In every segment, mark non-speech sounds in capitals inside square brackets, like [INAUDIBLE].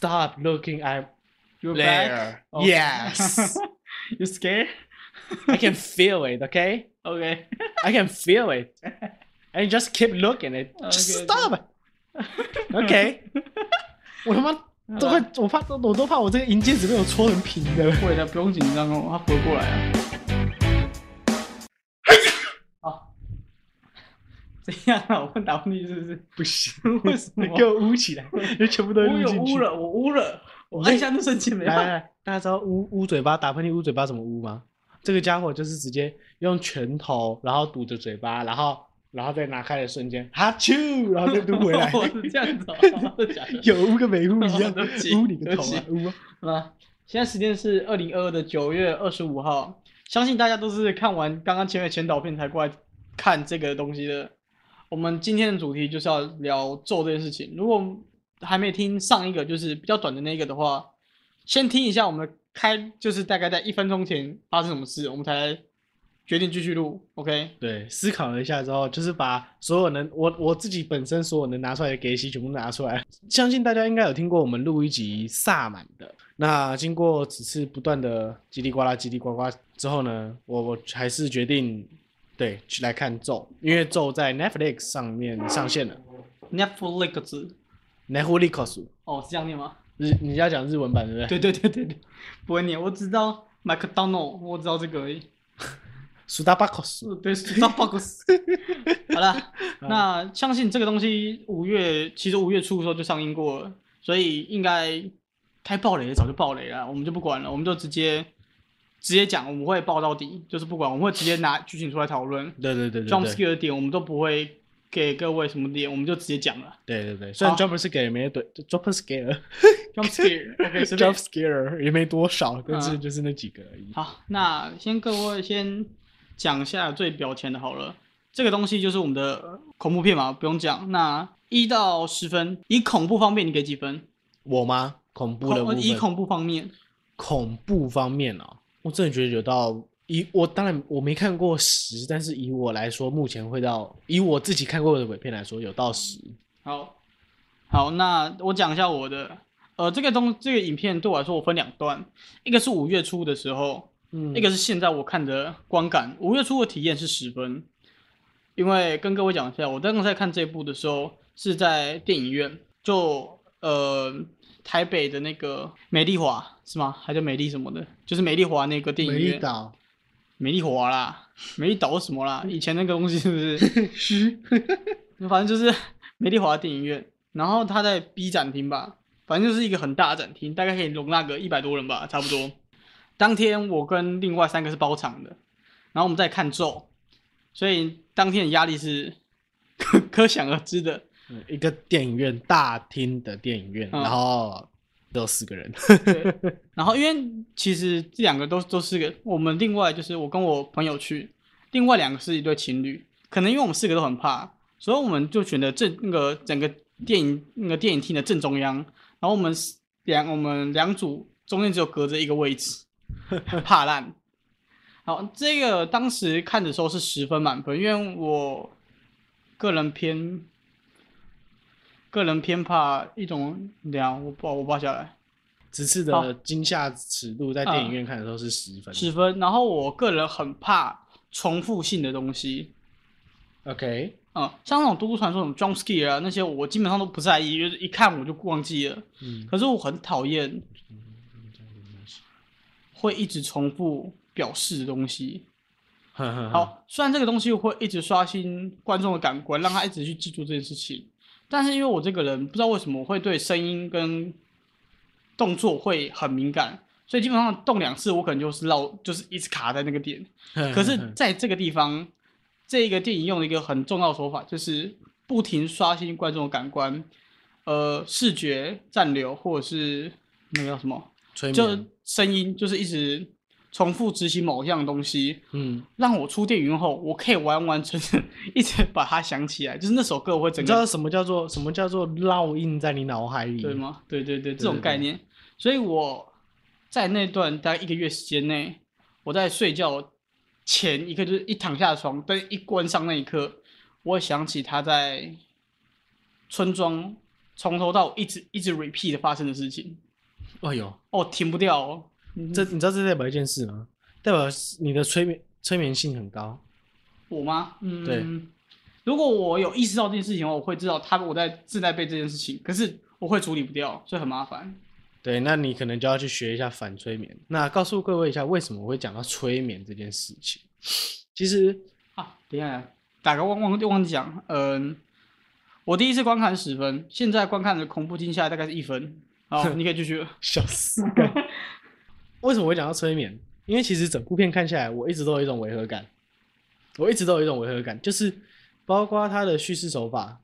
Stop looking at You're back. there. Oh. Yes, [LAUGHS] You scared? I can feel it. Okay, OK， I can feel it. [LAUGHS] And you just keep looking at it. Just Okay, stop. OK，[LAUGHS] 我他妈都会，我怕我都怕我这个银戒指被我戳成平的。会的，不用紧张哦，他不会过来啊。 怎样啊？我问打问题是不是？不行，[LAUGHS] 为什么你给我捂起来，就全部都我录进去。有污了，我污了，我按一下那瞬间没办法。来大家知道捂捂嘴巴、打喷嚏捂嘴巴怎么捂吗？这个家伙就是直接用拳头，然后堵着嘴巴，然后然后再拿开的瞬间，哈啾，然后再嘟回来。[LAUGHS] 我是这样子？[LAUGHS] 有捂跟没捂一样对不起，捂你个头啊！捂啊！啊，现在时间是二零二二的九月二十五号，相信大家都是看完刚刚前面前导片才过来看这个东西的。我们今天的主题就是要聊咒这件事情。如果还没听上一个就是比较短的那个的话，先听一下我们开，就是大概在一分钟前发生什么事，我们才决定继续录。OK，对，思考了一下之后，就是把所有能我我自己本身所有能拿出来的给息全部拿出来。相信大家应该有听过我们录一集萨满的。那经过此次不断的叽里呱啦、叽里呱呱之后呢，我我还是决定对去来看咒，因为咒在 Netflix 上面上线了。Netflix Netflix 哦，是这样念吗？日你要讲日文版对不对？对对对对对，不会念，我只知道 McDonald，我知道这个而已。苏达巴克斯。是对 Starbucks。[LAUGHS] 好了，那相信这个东西五月其实五月初的时候就上映过了，所以应该该爆雷的早就爆雷了，我们就不管了，我们就直接直接讲，我们会爆到底，就是不管，我们会直接拿剧情出来讨论对对对对 jump scare 的点我们都不会给各位什么点，我们就直接讲了对对对，虽然好 jump scare 也没对，jump scare，jump [LAUGHS] scare，OK，[LAUGHS] 随便 jump。scare 也没多少，但是嗯就是那几个而已。好，那先各位先讲一下最表前的好了。这个东西就是我们的恐怖片嘛，不用讲。那一到十分，以恐怖方面你给几分？我吗？恐怖的恐以恐怖方面，恐怖方面哦，我真的觉得有到以我当然我没看过十，但是以我来说，目前会到以我自己看过的鬼片来说，有到十。好，好，那我讲一下我的。呃，这个东这个影片对我来说，我分两段，一个是五月初的时候，嗯一个是现在我看的观感。五月初的体验是十分，因为跟各位讲一下，我刚刚在看这部的时候是在电影院，就呃台北的那个美丽华是吗？还叫美丽什么的？就是美丽华那个电影美丽院，岛美丽华啦，美丽岛什么啦？以前那个东西是不是？[LAUGHS] 虚 [LAUGHS] 反正就是美丽华电影院，然后它在 B 展厅吧，反正就是一个很大的展厅，大概可以容纳个一百多人吧，差不多。当天我跟另外三个是包场的，然后我们在看咒，所以当天的压力是可可想而知的。嗯一个电影院大厅的电影院，嗯然后只有四个人。对，[LAUGHS] 然后因为其实这两个都都是个我们另外就是我跟我朋友去，另外两个是一对情侣，可能因为我们四个都很怕，所以我们就选择正那个整个电影那个电影厅的正中央，然后我们两我们两组中间只有隔着一个位置，怕烂。好，这个当时看的时候是十分满分，因为我个人偏个人偏怕一种两，我报我报下来。此次的惊吓尺度在电影院看的时候是十分。十分。然后我个人很怕重复性的东西，OK，嗯，像那种都市传说、什么 jump scare 啊那些，我基本上都不在意，就是一看我就忘记了。嗯，可是我很讨厌会一直重复表示的东西。好，好，虽然这个东西会一直刷新观众的感官，让他一直去记住这件事情，但是因为我这个人不知道为什么会对声音跟动作会很敏感，所以基本上动两次我可能就是绕，就是一直卡在那个点。可是在这个地方，这个电影用了一个很重要的手法，就是不停刷新观众的感官，呃，视觉暂留或者是那个叫什么，就，声音，就是一直重复执行某样东西，嗯，让我出电影院后，我可以完完全全一直把它想起来，[LAUGHS] 就是那首歌我会整个你知道什么叫做什么叫做烙印在你脑海里？对？吗？对对对，这对对种概念。所以我在那段大概一个月时间内，我在睡觉前一刻，就是一躺下床灯一关上那一刻，我会想起他在村庄从头到尾一直一直 repeat 的发生的事情，哎呦，哦，停不掉哦。这你知道这代表一件事吗？代表你的催眠催眠性很高。我吗？嗯，对。如果我有意识到这件事情的话，我会知道他我在自带背这件事情，可是我会处理不掉，所以很麻烦。对，那你可能就要去学一下反催眠。那告诉各位一下，为什么我会讲到催眠这件事情？其实啊，等一下，打个忘忘忘记讲，嗯，我第一次观看十分，现在观看的恐怖惊吓大概是一分。好，[LAUGHS] 你可以继续。[LAUGHS] 笑死！[LAUGHS] 为什么会讲到催眠？因为其实整部片看下来，我一直都有一种违和感。我一直都有一种违和感，就是包括他的叙事手法，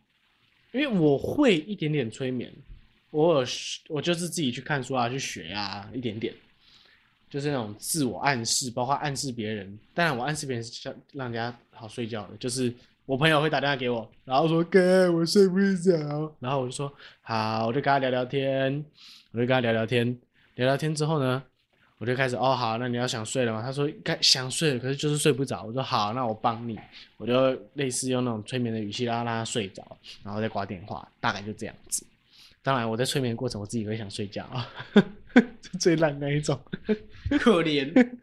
因为我会一点点催眠，我有我就是自己去看书啊，去学啊，一点点，就是那种自我暗示，包括暗示别人。当然，我暗示别人是让人家好睡觉的，就是我朋友会打电话给我，然后说哥，我睡不着，然后我就说好，我就跟他聊聊天，我就跟他聊聊天，聊聊天之后呢。我就开始哦好，那你要想睡了吗？他说该想睡了，可是就是睡不着。我说好，那我帮你，我就类似用那种催眠的语气，让让他睡着，然后再挂电话，大概就这样子。当然我在催眠过程，我自己会想睡觉啊，[LAUGHS] 最烂那一种，可怜。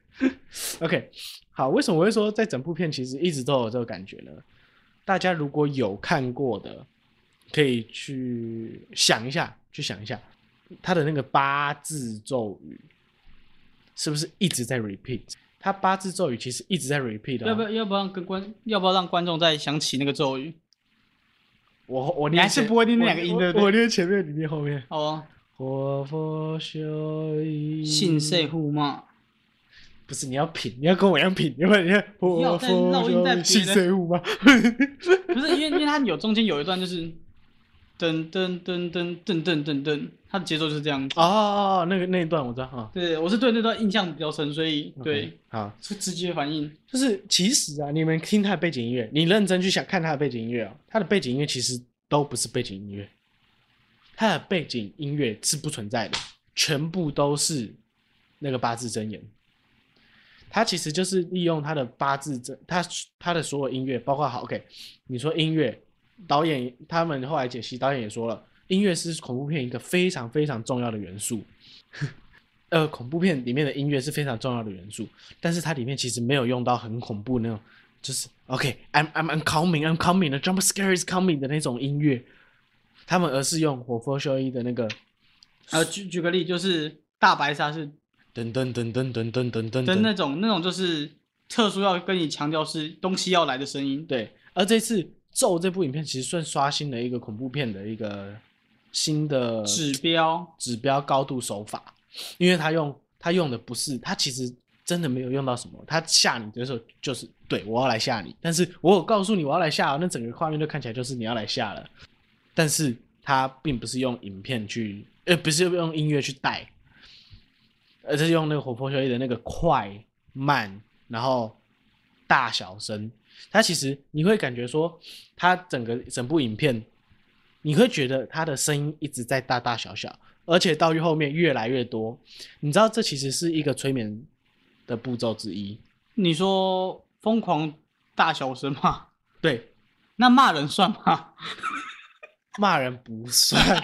OK，好，为什么我会说在整部片其实一直都有这个感觉呢？大家如果有看过的，可以去想一下，去想一下他的那个八字咒语。是不是一直在 repeat？他八字咒语其实一直在 repeat。要不要要不要跟观要不要让观众再想起那个咒语？我我你还是不会念那两个音的。我念前面，你念后面。哦。活佛修一。信谁护嘛？不是你要品，你要跟我一样品，因为你看活佛修信谁护吗？[LAUGHS] 不是，因为因为他有中间有一段就是。噔噔噔噔噔噔噔噔，它的节奏就是这样子。哦，那个那一段我知道哈。对，我是对那段印象比较深，所以对，好是直接反应。就是其实啊，你们听他的背景音乐，你认真去想看他的背景音乐啊，他的背景音乐其实都不是背景音乐，他的背景音乐是不存在的，全部都是那个八字真言。他其实就是利用他的八字真，他他的所有音乐，包括好 OK，你说音乐。导演他们后来解析，导演也说了，音乐是恐怖片一个非常非常重要的元素。[LAUGHS] 呃，恐怖片里面的音乐是非常重要的元素，但是它里面其实没有用到很恐怖那种，就是 OK，I'm I'm I'm coming，I'm coming，the jump scare is coming 的那种音乐。他们而是用火佛修一的那个，呃，举举个例，就是大白鲨是噔噔噔噔噔噔噔噔的那种，那种就是特殊要跟你强调是东西要来的声音。对，而这次。咒这部影片其实算刷新了一个恐怖片的一个新的指标。指标高度手法，因为他用他用的不是他其实真的没有用到什么，他吓你的时候就是对我要来吓你，但是我有告诉你我要来吓，那整个画面就看起来就是你要来吓了，但是他并不是用影片去呃不是用音乐去带，而是用那个火佛修一的那个快慢，然后大小声。他其实你会感觉说，他整个整部影片，你会觉得他的声音一直在大大小小，而且到后面越来越多。你知道这其实是一个催眠的步骤之一。你说疯狂大小声吗？对，那骂人算吗？骂人不算，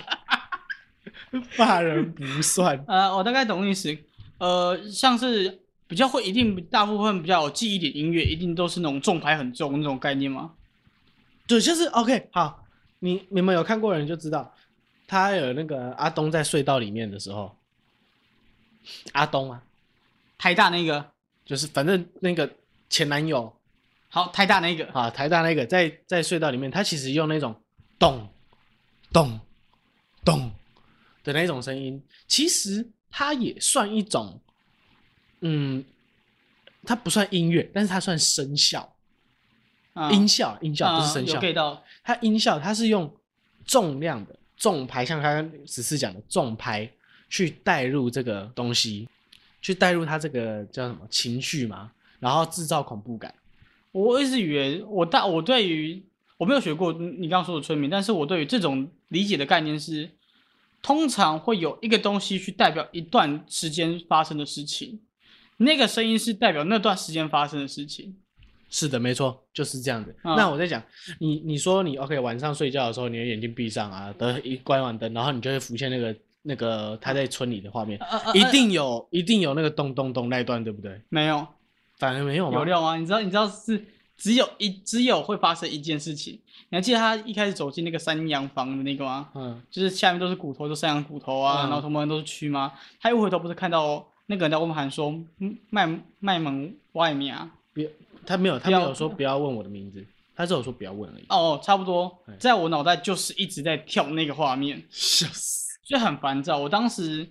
[LAUGHS] 骂人不算。呃，我大概懂意思。呃，像是。比较会一定大部分比较有记忆点音乐，一定都是那种重拍很重那种概念吗？对，就是 OK。好，你你们有看过人就知道，他有那个阿东在隧道里面的时候，阿东啊，台大那个，就是反正那个前男友，好，台大那个，啊，台大那个在在隧道里面，他其实用那种咚咚咚的那种声音，其实它也算一种。嗯，它不算音乐，但是它算声效，音效，音效不是声效。到它音效，它是用重量的重拍，像刚刚十四讲的重拍，去带入这个东西，去带入它这个叫什么情绪嘛，然后制造恐怖感。我一直以为，我大我对于我没有学过你刚刚说的催眠，但是我对于这种理解的概念是，通常会有一个东西去代表一段时间发生的事情。那个声音是代表那段时间发生的事情，是的，没错，就是这样子。嗯那我在讲，你你说你 OK 晚上睡觉的时候，你的眼睛闭上啊，等一关完灯，然后你就会浮现那个那个他在村里的画面，一定有一定有那个咚咚咚那一段，对不对？没有反而没有吗？有料啊？你知道你知道是只有一只有会发生一件事情。你还记得他一开始走进那个山羊房的那个吗？嗯，就是下面都是骨头，都山羊骨头啊，嗯然后同门都是蛆吗？他一回头不是看到那个人在外面喊说嗯卖卖萌外面啊？别，他没有，他没有说不要问我的名字，他只有说不要问而已。哦，差不多，在我脑袋就是一直在跳那个画面，笑死！所以很烦躁。我当时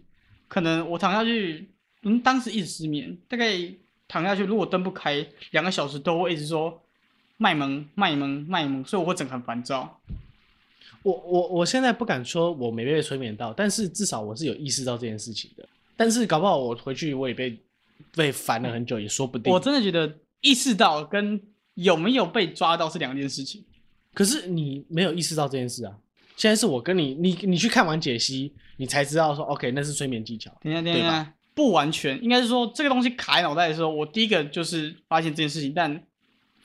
可能我躺下去，嗯，当时一直失眠，大概躺下去，如果灯不开，两个小时都会一直说卖萌卖萌卖萌，所以我会整个很烦躁。我我我现在不敢说我没被催眠到，但是至少我是有意识到这件事情的。但是搞不好我回去我也被被烦了很久，也说不定。我真的觉得意识到跟有没有被抓到是两件事情。可是你没有意识到这件事啊！现在是我跟你，你你去看完解析，你才知道说，OK，那是催眠技巧。等一下，等一下，不完全，应该是说这个东西卡在脑袋的时候，我第一个就是发现这件事情，但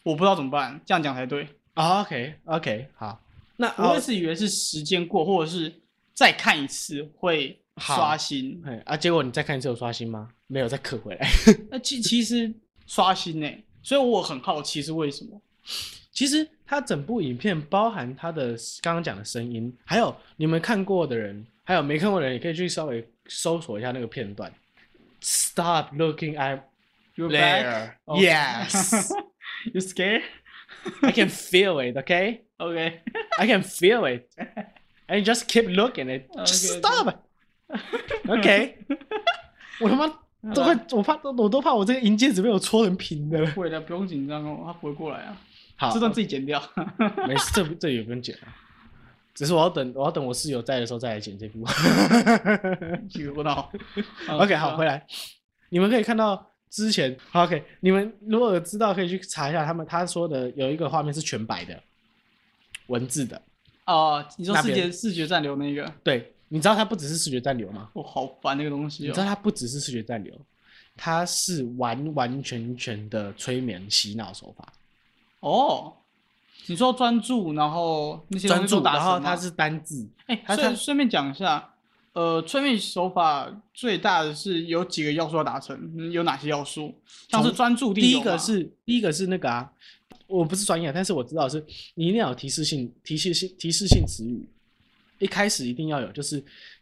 我不知道怎么办，这样讲才对。啊 OK OK，好，那我哦一直以为是时间过，或者是再看一次会好刷新。哎啊，结果你再看一次有刷新吗？没有，再刻回来。那其其实刷新呢、所以我很好奇是为什么。其实它整部影片包含它的刚刚讲的声音，还有你们看过的人，还有没看过的人，也可以去稍微搜索一下那个片段。Stop looking at back. there. Yes, You scared? I can feel it. Okay, OK. I can feel it. And just keep looking at. Just stop. OK，我他妈都快，我怕我都怕我这个银戒指被我戳成平的了。不会的，不用紧张哦，他不会过来啊，好，这段自己剪掉。[LAUGHS] 没事，这这也不用剪了。只是我要等，我要等我室友在的时候再来剪这部。有闹。OK，好，回来，你们可以看到之前好，OK，你们如果有知道可以去查一下，他们他说的有一个画面是全白的，文字的。哦，你说视觉视觉暂留那个，对，你知道它不只是视觉暂留吗？我好烦那个东西你知道哦。它不只是视觉暂留，它是完完全全的催眠洗脑手法。哦，你说专注，然后那些东专注，西都达成吗然后它是单字，哎，它它顺顺便讲一下，呃，催眠手法最大的是有几个要素要达成，嗯有哪些要素？像是从专注力第，一个是第一个是那个啊，我不是专业，但是我知道是你一定要有提示性、提示性、提示性词语，一开始一定要有，就是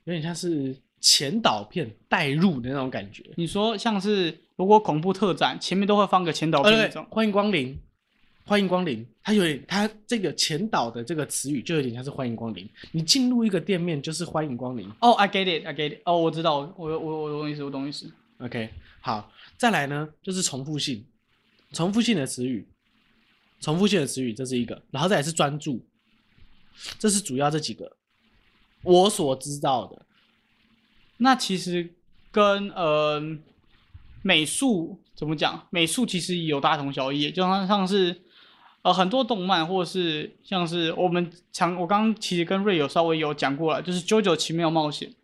有点像是前导片带入的那种感觉。你说像是如果恐怖特展前面都会放个前导片那种，，欢迎光临，欢迎光临。它有点，它这个前导的这个词语就有点像是欢迎光临。你进入一个店面就是欢迎光临。哦、i get it，I get it，哦，我知道，我我我我懂意思，我懂意思。OK，好，再来呢就是重复性，重复性的词语，重复性的词语这是一个，然后再来是专注，这是主要这几个我所知道的。那其实跟呃美术怎么讲？美术其实有大同小异，就像像是呃很多动漫，或是像是我们常我刚刚其实跟瑞友稍微有讲过了，就是《九九奇妙冒险》《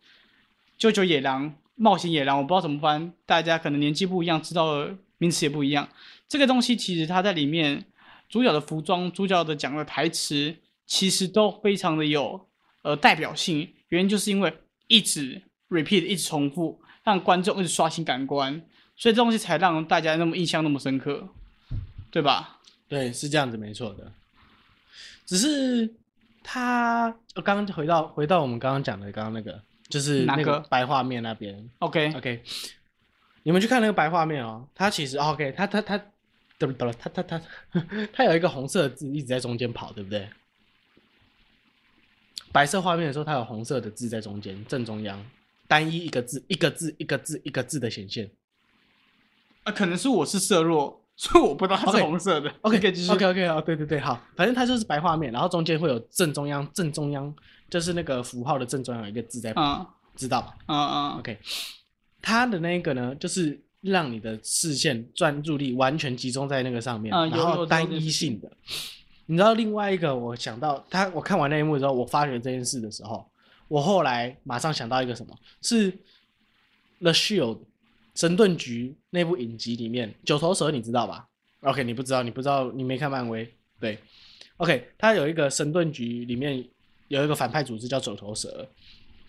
九九野狼冒险野狼》，我不知道怎么翻，大家可能年纪不一样，知道的名词也不一样。这个东西其实它在里面主角的服装、主角的讲的台词，其实都非常的有呃代表性，原因就是因为一直 repeat 一直重复，让观众一直刷新感官，所以这东西才让大家那么印象那么深刻，对吧？对，是这样子，没错的。只是他，呃刚刚回到回到我们刚刚讲的，刚刚那个就是那哪个个白画面那边。OK，OK，你们去看那个白画面哦，它其实、哦 OK，它它它，对不对？它它它它有一个红色的字一直在中间跑，对不对？白色画面的时候，它有红色的字在中间正中央，单一一个字，一个字一个字一个字的显现。啊，可能是我是色弱，[LAUGHS] 所以我不知道它是红色的。OK 可以继续 OK OK 哦，对对对，好，反正它就是白画面，然后中间会有正中央正中央，就是那个符号的正中央有一个字在，嗯知道吧？嗯嗯 OK，它的那个呢，就是让你的视线专注力完全集中在那个上面，然后单一性的。你知道另外一个，我想到他，我看完那一幕之后，我发觉这件事的时候，我后来马上想到一个什么，是《The Shield》神盾局那部影集里面，九头蛇你知道吧？OK，你不知道，你不知道，你没看漫威。对，OK，他有一个神盾局里面有一个反派组织叫九头蛇，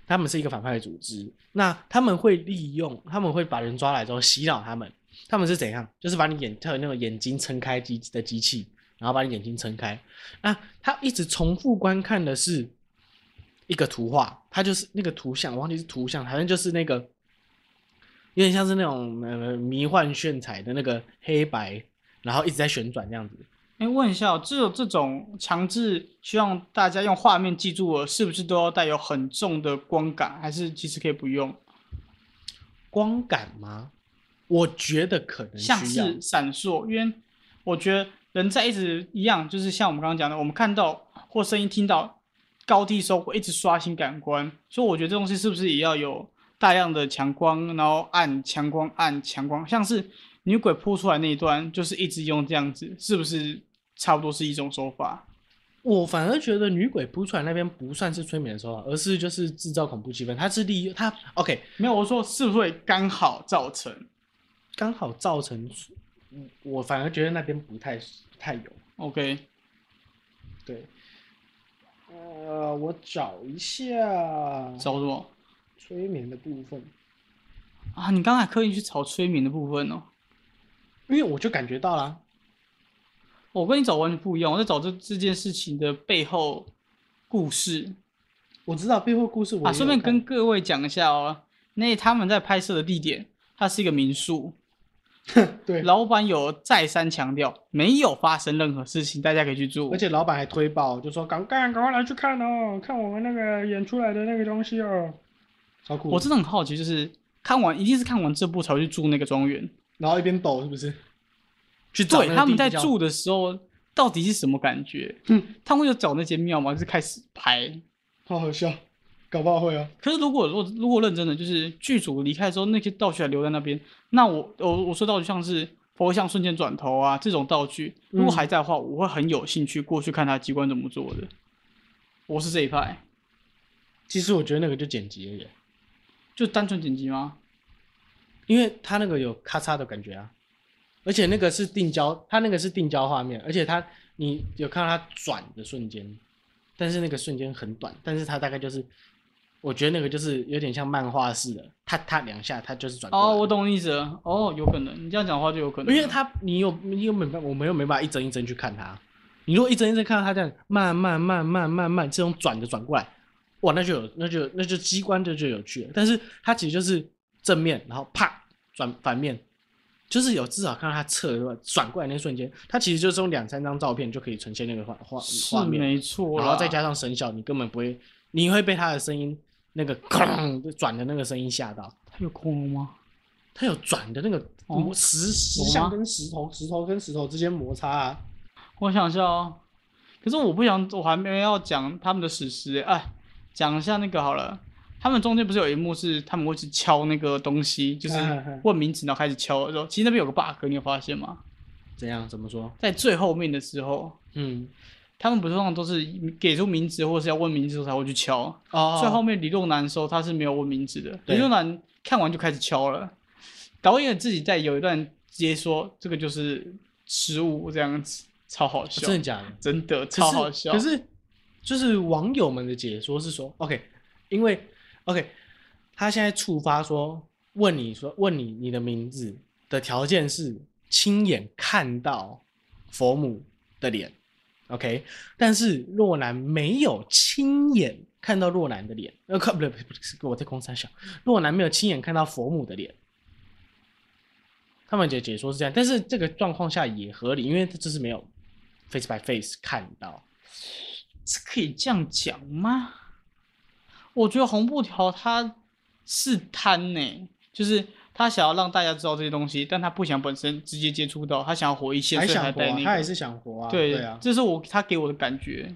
他们是一个反派组织。那他们会利用，他们会把人抓来之后洗脑他们。他们是怎样？就是把你眼，他有那种眼睛撑开机的机器，然后把你眼睛撑开。那他一直重复观看的是一个图画，他就是那个图像，我忘记是图像，好像就是那个有点像是那种呃迷幻炫彩的那个黑白，然后一直在旋转这样子。哎，问一下，这种这种强制希望大家用画面记住了，是不是都要带有很重的光感，还是其实可以不用光感吗？我觉得可能像是闪烁，因为我觉得人在一直一样，就是像我们刚刚讲的，我们看到或声音听到高低时候会一直刷新感官，所以我觉得这东西是不是也要有大量的强光，然后暗强光暗强光，像是女鬼扑出来那一段，就是一直用这样子，是不是差不多是一种手法？我反而觉得女鬼扑出来那边不算是催眠的手法，而是就是制造恐怖气氛，它是利用它 OK 没有，我说是不是会刚好造成？刚好造成，我反而觉得那边不太太有。OK，对，呃，我找一下，找什么？催眠的部分啊？你刚才刻意去找催眠的部分哦？因为我就感觉到了，我跟你找完全不一样。我在找这这件事情的背后故事。我知道背后故事，啊，顺便跟各位讲一下哦。那他们在拍摄的地点，它是一个民宿。[LAUGHS] 对，老板有再三强调，没有发生任何事情，大家可以去住。而且老板还推爆，就说赶赶赶快来去看哦，看我们那个演出来的那个东西哦，超酷！我真的很好奇，就是看完一定是看完这部才会去住那个庄园，然后一边抖是不是？去对，他们在住的时候到底是什么感觉？嗯，他们有找那间庙吗？就是开始拍，好好笑。搞不好会啊！可是如果如果如果认真的，就是剧组离开之后，那些道具还留在那边，那我我我说道具像是佛像瞬间转头啊这种道具，如果还在的话，我会很有兴趣过去看他机关怎么做的。我是这一派。其实我觉得那个就剪辑而已，就单纯剪辑吗？因为他那个有咔嚓的感觉啊，而且那个是定焦，他那个是定焦画面，而且他你有看到他转的瞬间，但是那个瞬间很短，但是他大概就是。我觉得那个就是有点像漫画似的，他他两下他就是转。哦，我懂意思了。哦，有可能，你这样讲话就有可能。因为他你有你有没办法，我们又没办法一帧一帧去看他。你如果一帧一帧看到他这样慢慢慢慢慢慢这种转的转过来，哇，那就有那就那就机关就就有趣了。但是它其实就是正面，然后啪转反面，就是有至少看到他侧转过来那瞬间，他其实就是用两三张照片就可以呈现那个画画画面，没错。然后再加上声效，你根本不会，你会被他的声音。那个哐转的那个声音吓到，它有空吗？它有转的那个石石像跟石头，石头跟石头之间摩擦啊。我想一下哦，可是我不想，我还没要讲他们的史诗哎，讲一下那个好了。他们中间不是有一幕是他们会去敲那个东西，就是问名字然后开始敲的时候，其实那边有个 bug，你有发现吗？怎样？怎么说？在最后面的时候，嗯。他们不是通常都是给出名字或者是要问名字时候才会去敲，所以后面李若男的时候他是没有问名字的。李若男看完就开始敲了，导演自己在有一段直接说这个就是失误这样子，超好笑。真的假的？真的超好笑。可是就是网友们的解说是说，OK，因为 OK，他现在触发说问你说问你你的名字的条件是亲眼看到佛母的脸。OK，但是若男没有亲眼看到若男的脸，呃，看不对，不是我在空山想，若男没有亲眼看到佛母的脸，他们解解说是这样，但是这个状况下也合理，因为这是没有 face by face 看到，是可以这样讲吗？我觉得红布条他是贪呢，就是。他想要让大家知道这些东西，但他不想本身直接接触到，他想要活一些，还想活，他也是想活啊。对啊，这是我他给我的感觉。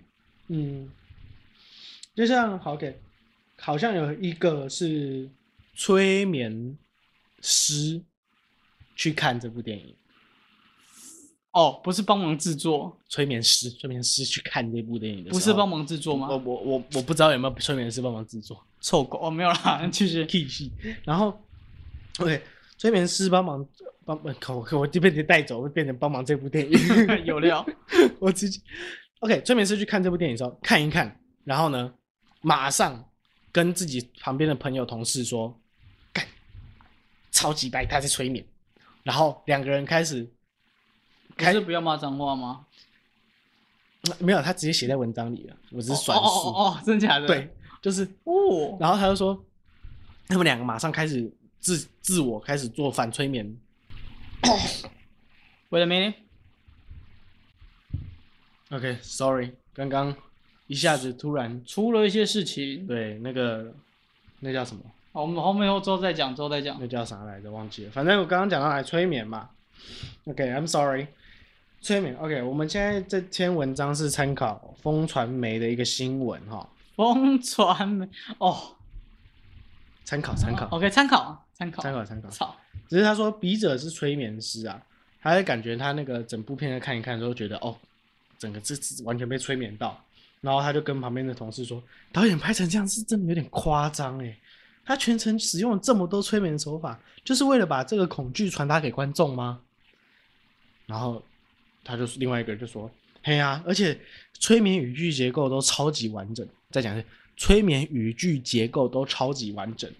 嗯，就像好给，好像有一个是催眠师去看这部电影。哦，不是帮忙制作，催眠师，催眠师去看这部电影的，不是帮忙制作吗？我我我我不知道有没有催眠师帮忙制作，臭狗哦，没有啦，[LAUGHS] 其实，然后。OK，催眠师帮忙帮帮我我就被你带走，会变成帮忙这部电影。[LAUGHS] 有料。[LAUGHS] 我自己 OK，催眠师去看这部电影的时候看一看，然后呢，马上跟自己旁边的朋友同事说，干，超级白，他在催眠。然后两个人开始还是不要骂脏话吗？没有，他直接写在文章里了，我只是转哦述。哦哦哦，真假的？对，就是，哦，然后他就说，他们两个马上开始自自我开始做反催眠。Wait a minute，OK，Sorry，、刚刚一下子突然出了一些事情。对那个那叫什么？好，我们后面后之后再讲，之后再讲。那叫啥来着？忘记了。反正我刚刚讲到来催眠嘛。OK，I'm、sorry。催眠。OK，我们现在这篇文章是参考风传媒的一个新闻哈，风传媒哦参考参考，OK，参考参考。参考参考。操，只是他说笔者是催眠师啊，他就感觉他那个整部片看一看之后，觉得哦，整个这这完全被催眠到，然后他就跟旁边的同事说，导演拍成这样是真的有点夸张诶，他全程使用了这么多催眠手法，就是为了把这个恐惧传达给观众吗？然后他就是另外一个人就说，嘿呀、而且催眠语句结构都超级完整，再讲一次，催眠语句结构都超级完整。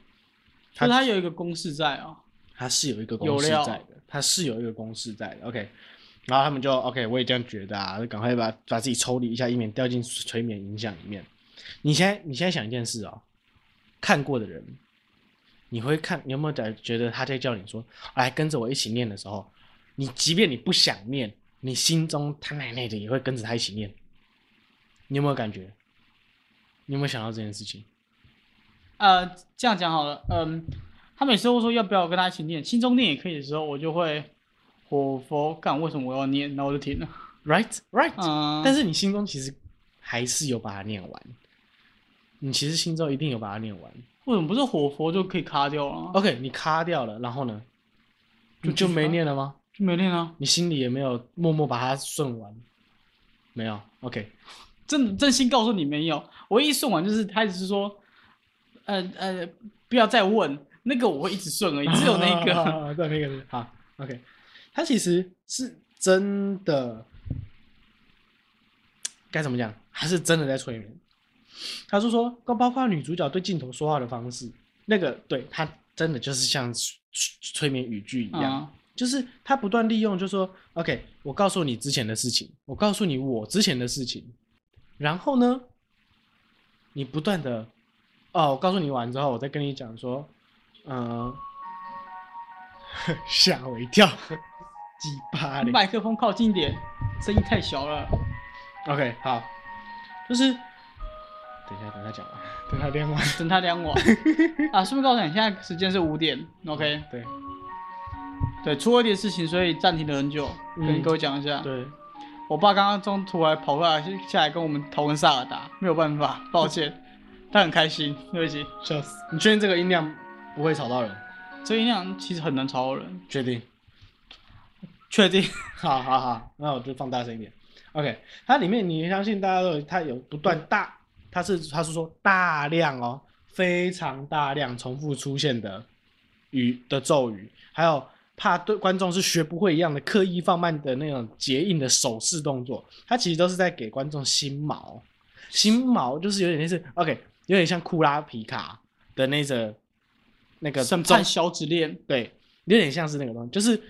所以它有一个公式在啊。它是有一个公式在的，它是有一个公式在的。OK，然后他们就 OK，我也这样觉得啊，就赶快把把自己抽离一下，以免掉进催眠影响里面。你现在你现在想一件事哦，看过的人，你会看你有没有在觉得他在叫你说来跟着我一起念的时候，你即便你不想念，你心中他奶奶的也会跟着他一起念。你有没有感觉？你有没有想到这件事情？呃，这样讲好了，嗯，他每次都说要不要跟他一起念，心中念也可以的时候，我就会火佛干，为什么我要念？然后我就停了。Right, right. 嗯，但是你心中其实还是有把它念完，你其实心中一定有把它念完。为什么不是火佛就可以卡掉了？OK，你卡掉了，然后呢，就就没念了吗？就没念啊？你心里也没有默默把它顺完？没有。OK，真真心告诉你没有，我一送完就是他一直说，呃呃，不要再问那个，我会一直顺而已，只有那个。[LAUGHS] 个，对，那个是好。OK，他其实是真的，该怎么讲？还是真的在催眠。他是说，包括女主角对镜头说话的方式，那个对他真的就是像催催眠语句一样。啊，就是他不断利用，就说 OK，我告诉你之前的事情，我告诉你我之前的事情，然后呢，你不断的哦，我告诉你完之后，我再跟你讲说，嗯、[LAUGHS] 吓我一跳，鸡巴你。麦克风靠近点，声音太小了。OK，好，就是等一下，等他讲完，[LAUGHS] 等他练完。等他量我 [LAUGHS] 啊，是不是告诉你，现在时间是五点，OK，对对，出了一点事情，所以暂停了很久，嗯跟各位讲一下。对，我爸刚刚中途还跑过来下来跟我们讨论萨尔达，没有办法，[LAUGHS] 抱歉，他很开心，对不起。笑死。你确定这个音量不会吵到人？这音量其实很难吵到人，确定？确定？[LAUGHS] 好好好，那我就放大声一点。OK，它里面你相信大家都有，它有不断大，它是它是说大量哦，非常大量重复出现的语的咒语，还有怕对观众是学不会一样的刻意放慢的那种结印的手势动作，它其实都是在给观众心锚，心锚就是有点类似 OK，有点像库拉皮卡的那个那个咒审判小指链，对，有点像是那个东西，就是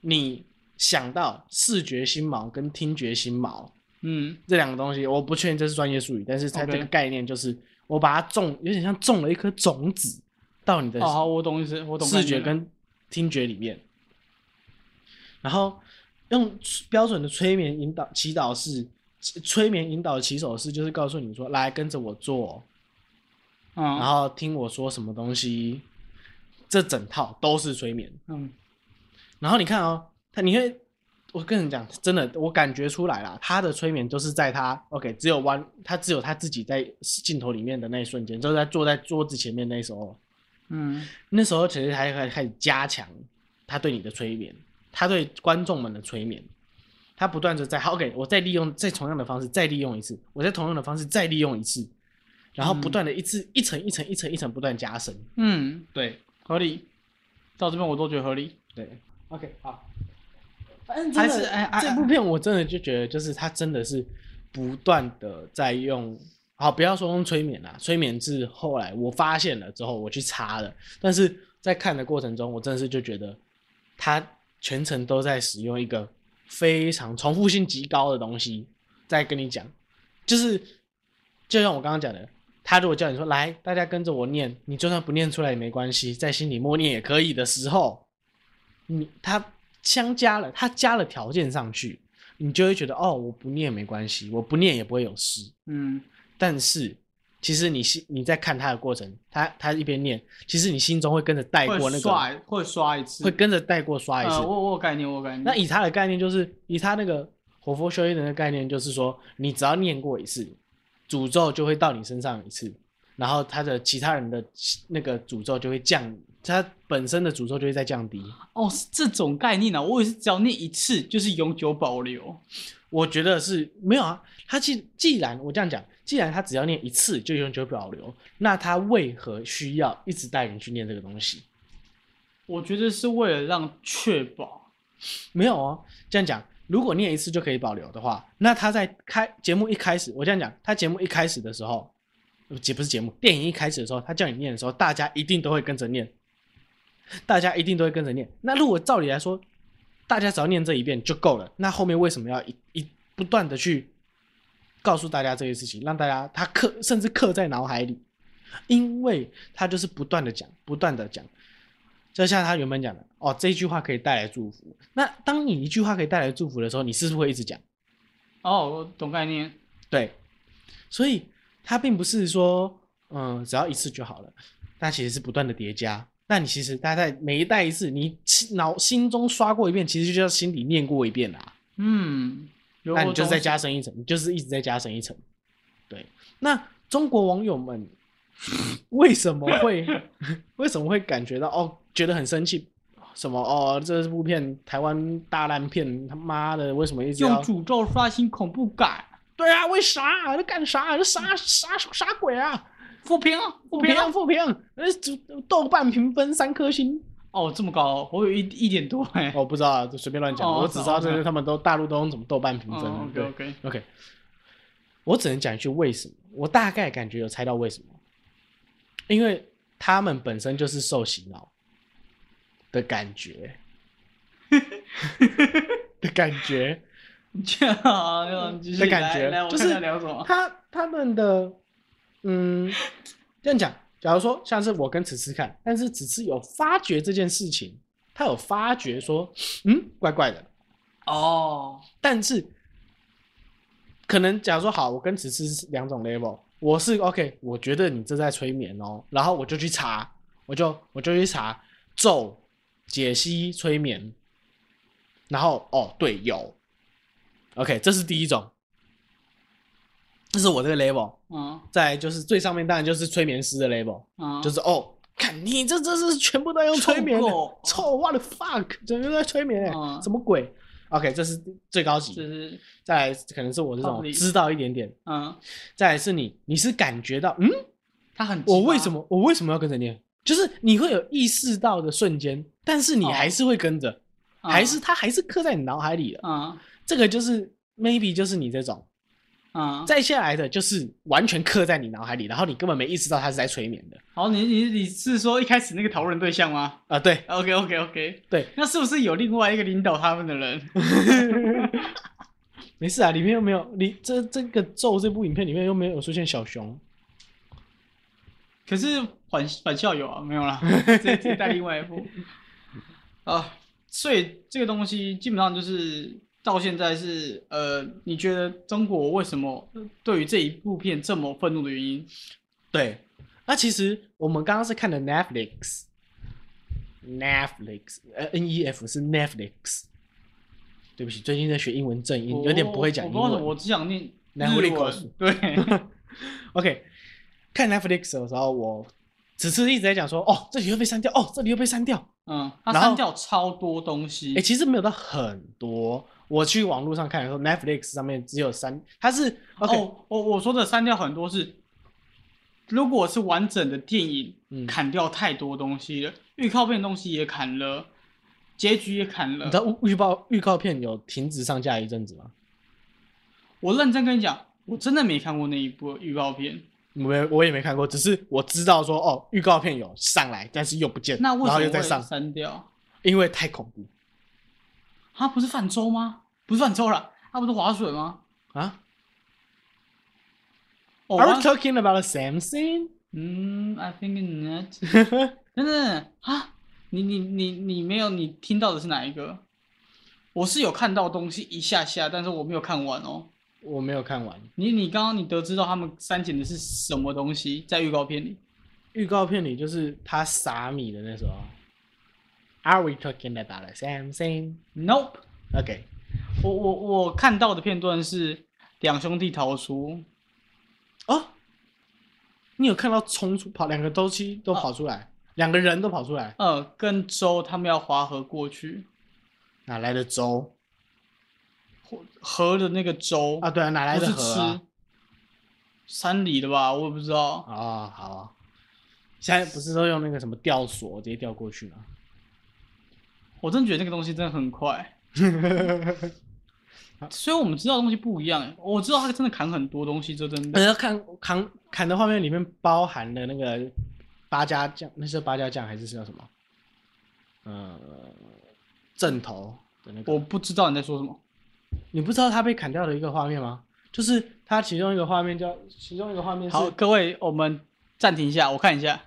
你想到视觉心锚跟听觉心锚嗯，这两个东西，我不确定这是专业术语，但是它这个概念就是我把它种，有点像种了一颗种子到你的好好，我懂意思，我懂视觉跟听觉里面，然后用标准的催眠引导祈祷式，催眠引导的起手式就是告诉你说，来跟着我做，然嗯后听我说什么东西，这整套都是催眠。嗯。然后你看哦，他你会，我跟你讲，真的，我感觉出来了，他的催眠都是在他 OK，只有弯，他只有他自己在镜头里面的那一瞬间，就是在坐在桌子前面那时候，嗯。那时候其实还还开始加强他对你的催眠，他对观众们的催眠，他不断的在好 OK，我再利用再同样的方式再利用一次，我再同样的方式再利用一次，然后不断的一次、一层一层一层一层不断加深，嗯，对合理，到这边我都觉得合理。对，OK，好。反正还真的是哎哎这部片我真的就觉得，就是他真的是不断的在用，好不要说用催眠啦，催眠是后来我发现了之后我去查了，但是在看的过程中，我真的是就觉得他全程都在使用一个非常重复性极高的东西在跟你讲，就是就像我刚刚讲的，他如果叫你说来，大家跟着我念，你就算不念出来也没关系，在心里默念也可以的时候，你他相加了，他加了条件上去，你就会觉得哦，我不念没关系，我不念也不会有事。嗯，但是其实你心你在看他的过程，他他一边念，其实你心中会跟着带过那个，刷会刷一次，会跟着带过刷一次。呃，我我有概念，我有概念。那以他的概念就是，以他那个活佛修一人的概念就是说，你只要念过一次，诅咒就会到你身上一次，然后他的其他人的那个诅咒就会降，他本身的诅咒就会再降低。哦，是这种概念呢、我也是只要念一次就是永久保留。我觉得是没有啊，他既既然我这样讲，既然他只要念一次就永久保留，那他为何需要一直带你去念这个东西？我觉得是为了让确保，没有哦，这样讲，如果念一次就可以保留的话，那他在开节目一开始，我这样讲，他节目一开始的时候，节不是节目，电影一开始的时候，他叫你念的时候，大家一定都会跟着念，大家一定都会跟着念。那如果照理来说，大家只要念这一遍就够了，那后面为什么要一一不断的去告诉大家这些事情，让大家他刻甚至刻在脑海里？因为他就是不断的讲，不断的讲，就像他原本讲的，哦，这句话可以带来祝福。那当你一句话可以带来祝福的时候，你是不是会一直讲？哦，我懂概念。对，所以他并不是说，嗯，只要一次就好了，它其实是不断的叠加。那你其实大概每一代一次，你脑心中刷过一遍，其实就叫心里念过一遍啦。嗯，有那你就再加深一层，你就是一直在加深一层。对，那中国网友们为什么会 [LAUGHS] 为什么会感觉到哦，觉得很生气？什么哦，这部片台湾大烂片，他妈的，为什么一直？用诅咒刷新恐怖感，对啊，为啥？在干啥？这啥啥啥鬼啊？负评啊，负负评！负评，呃，豆瓣评分三颗星。哦，这么高，我有一一点多哎。我不知道啊，就随便乱讲。哦我只知道这哦是他们都大陆都用什么豆瓣评分。，OK OK，OK，我只能讲一句为什么，我大概感觉有猜到为什么，因为他们本身就是受洗脑的感觉 [LAUGHS] 的感觉，[LAUGHS] 这样的感觉就是。他他们的嗯，这样讲，假如说像是我跟此次看，但是此次有发觉这件事情，他有发觉说，嗯，怪怪的，哦，但是可能假如说好，我跟此次是两种 level，我是 OK，我觉得你这在催眠哦，然后我就去查，我就我就去查咒解析催眠，然后哦对有，OK，这是第一种，这是我这个 level，嗯。再就是最上面当然就是催眠师的 level，嗯，就是哦，看你这这是全部都在用催眠的 [LAUGHS] the fuck，整个都在催眠什么鬼？OK，这是最高级，这是再来可能是我这种知道一点点，嗯，再来是你你是感觉到，嗯，他很我为什么？我为什么要跟着念？就是你会有意识到的瞬间，但是你哦。还是会跟着，嗯。还是他还是刻在你脑海里的。嗯。这个就是 maybe 就是你这种，嗯，再下来的就是完全刻在你脑海里，然后你根本没意识到他是在催眠的。好，你你你是说一开始那个讨论对象吗？啊、对？OK OK OK，对，那是不是有另外一个领导他们的人？[LAUGHS] 没事啊，里面又没有你这这个咒这部影片里面又没有出现小熊，可是反反校有啊，没有啦，[LAUGHS] 这这带另外一部。啊，所以这个东西基本上就是到现在是呃，你觉得中国为什么对于这一部片这么愤怒的原因？对，那其实我们刚刚是看的 Netflix，Netflix，呃，N E F 是 Netflix。对不起，最近在学英文正音，有点不会讲英文。我只想念南湖日 Linux 文。对，[LAUGHS] OK，看 Netflix 的时候，我只是一直在讲说，哦，这里又被删掉，哦，这里又被删掉。嗯，他然后删掉超多东西。哎、其实没有到很多。我去网络上看的时候，Netflix 上面只有删，它是 OK，、哦，我我说的删掉很多是，如果是完整的电影，嗯砍掉太多东西了，预告片的东西也砍了，结局也砍了你知。道预预报预告片有停止上架一阵子吗？我认真跟你讲，我真的没看过那一部预告片。我也我也没看过，只是我知道说哦，预告片有上来，但是又不见，那为然后什么会又再上，删掉？因为太恐怖他不是泛舟吗？不是泛舟啦，他不是划水吗？啊。哦 Are we 我 talking about the same thing？嗯，I think not。[LAUGHS] 等等啊，你你你你没有，你听到的是哪一个？我是有看到东西一下下，但是我没有看完哦。我没有看完你你刚刚你得知到他们删减的是什么东西在预告片里？预告片里，就是他撒米的那时候。Are we talking about the same thing？Nope，OK，我我我看到的片段是两兄弟逃出，哦，你有看到冲出跑两个东西都跑出来，两个人都跑出来，呃，跟周他们要划河过去，哪来的舟河河的那个舟啊？对啊，哪来的河啊吃？山里的吧？我也不知道。哦，好啊，现在不是都用那个什么吊索直接吊过去吗？我真的觉得那个东西真的很快，[LAUGHS] 所以我们知道的东西不一样欸。我知道他真的砍很多东西，这真的。呃，看砍砍的画面里面包含了那个八家将，那是八家将还是叫什么？呃，正头的那个。我不知道你在说什么。你不知道他被砍掉的一个画面吗？就是他其中一个画面叫，其中一个画面是好，各位，我们暂停一下，我看一下。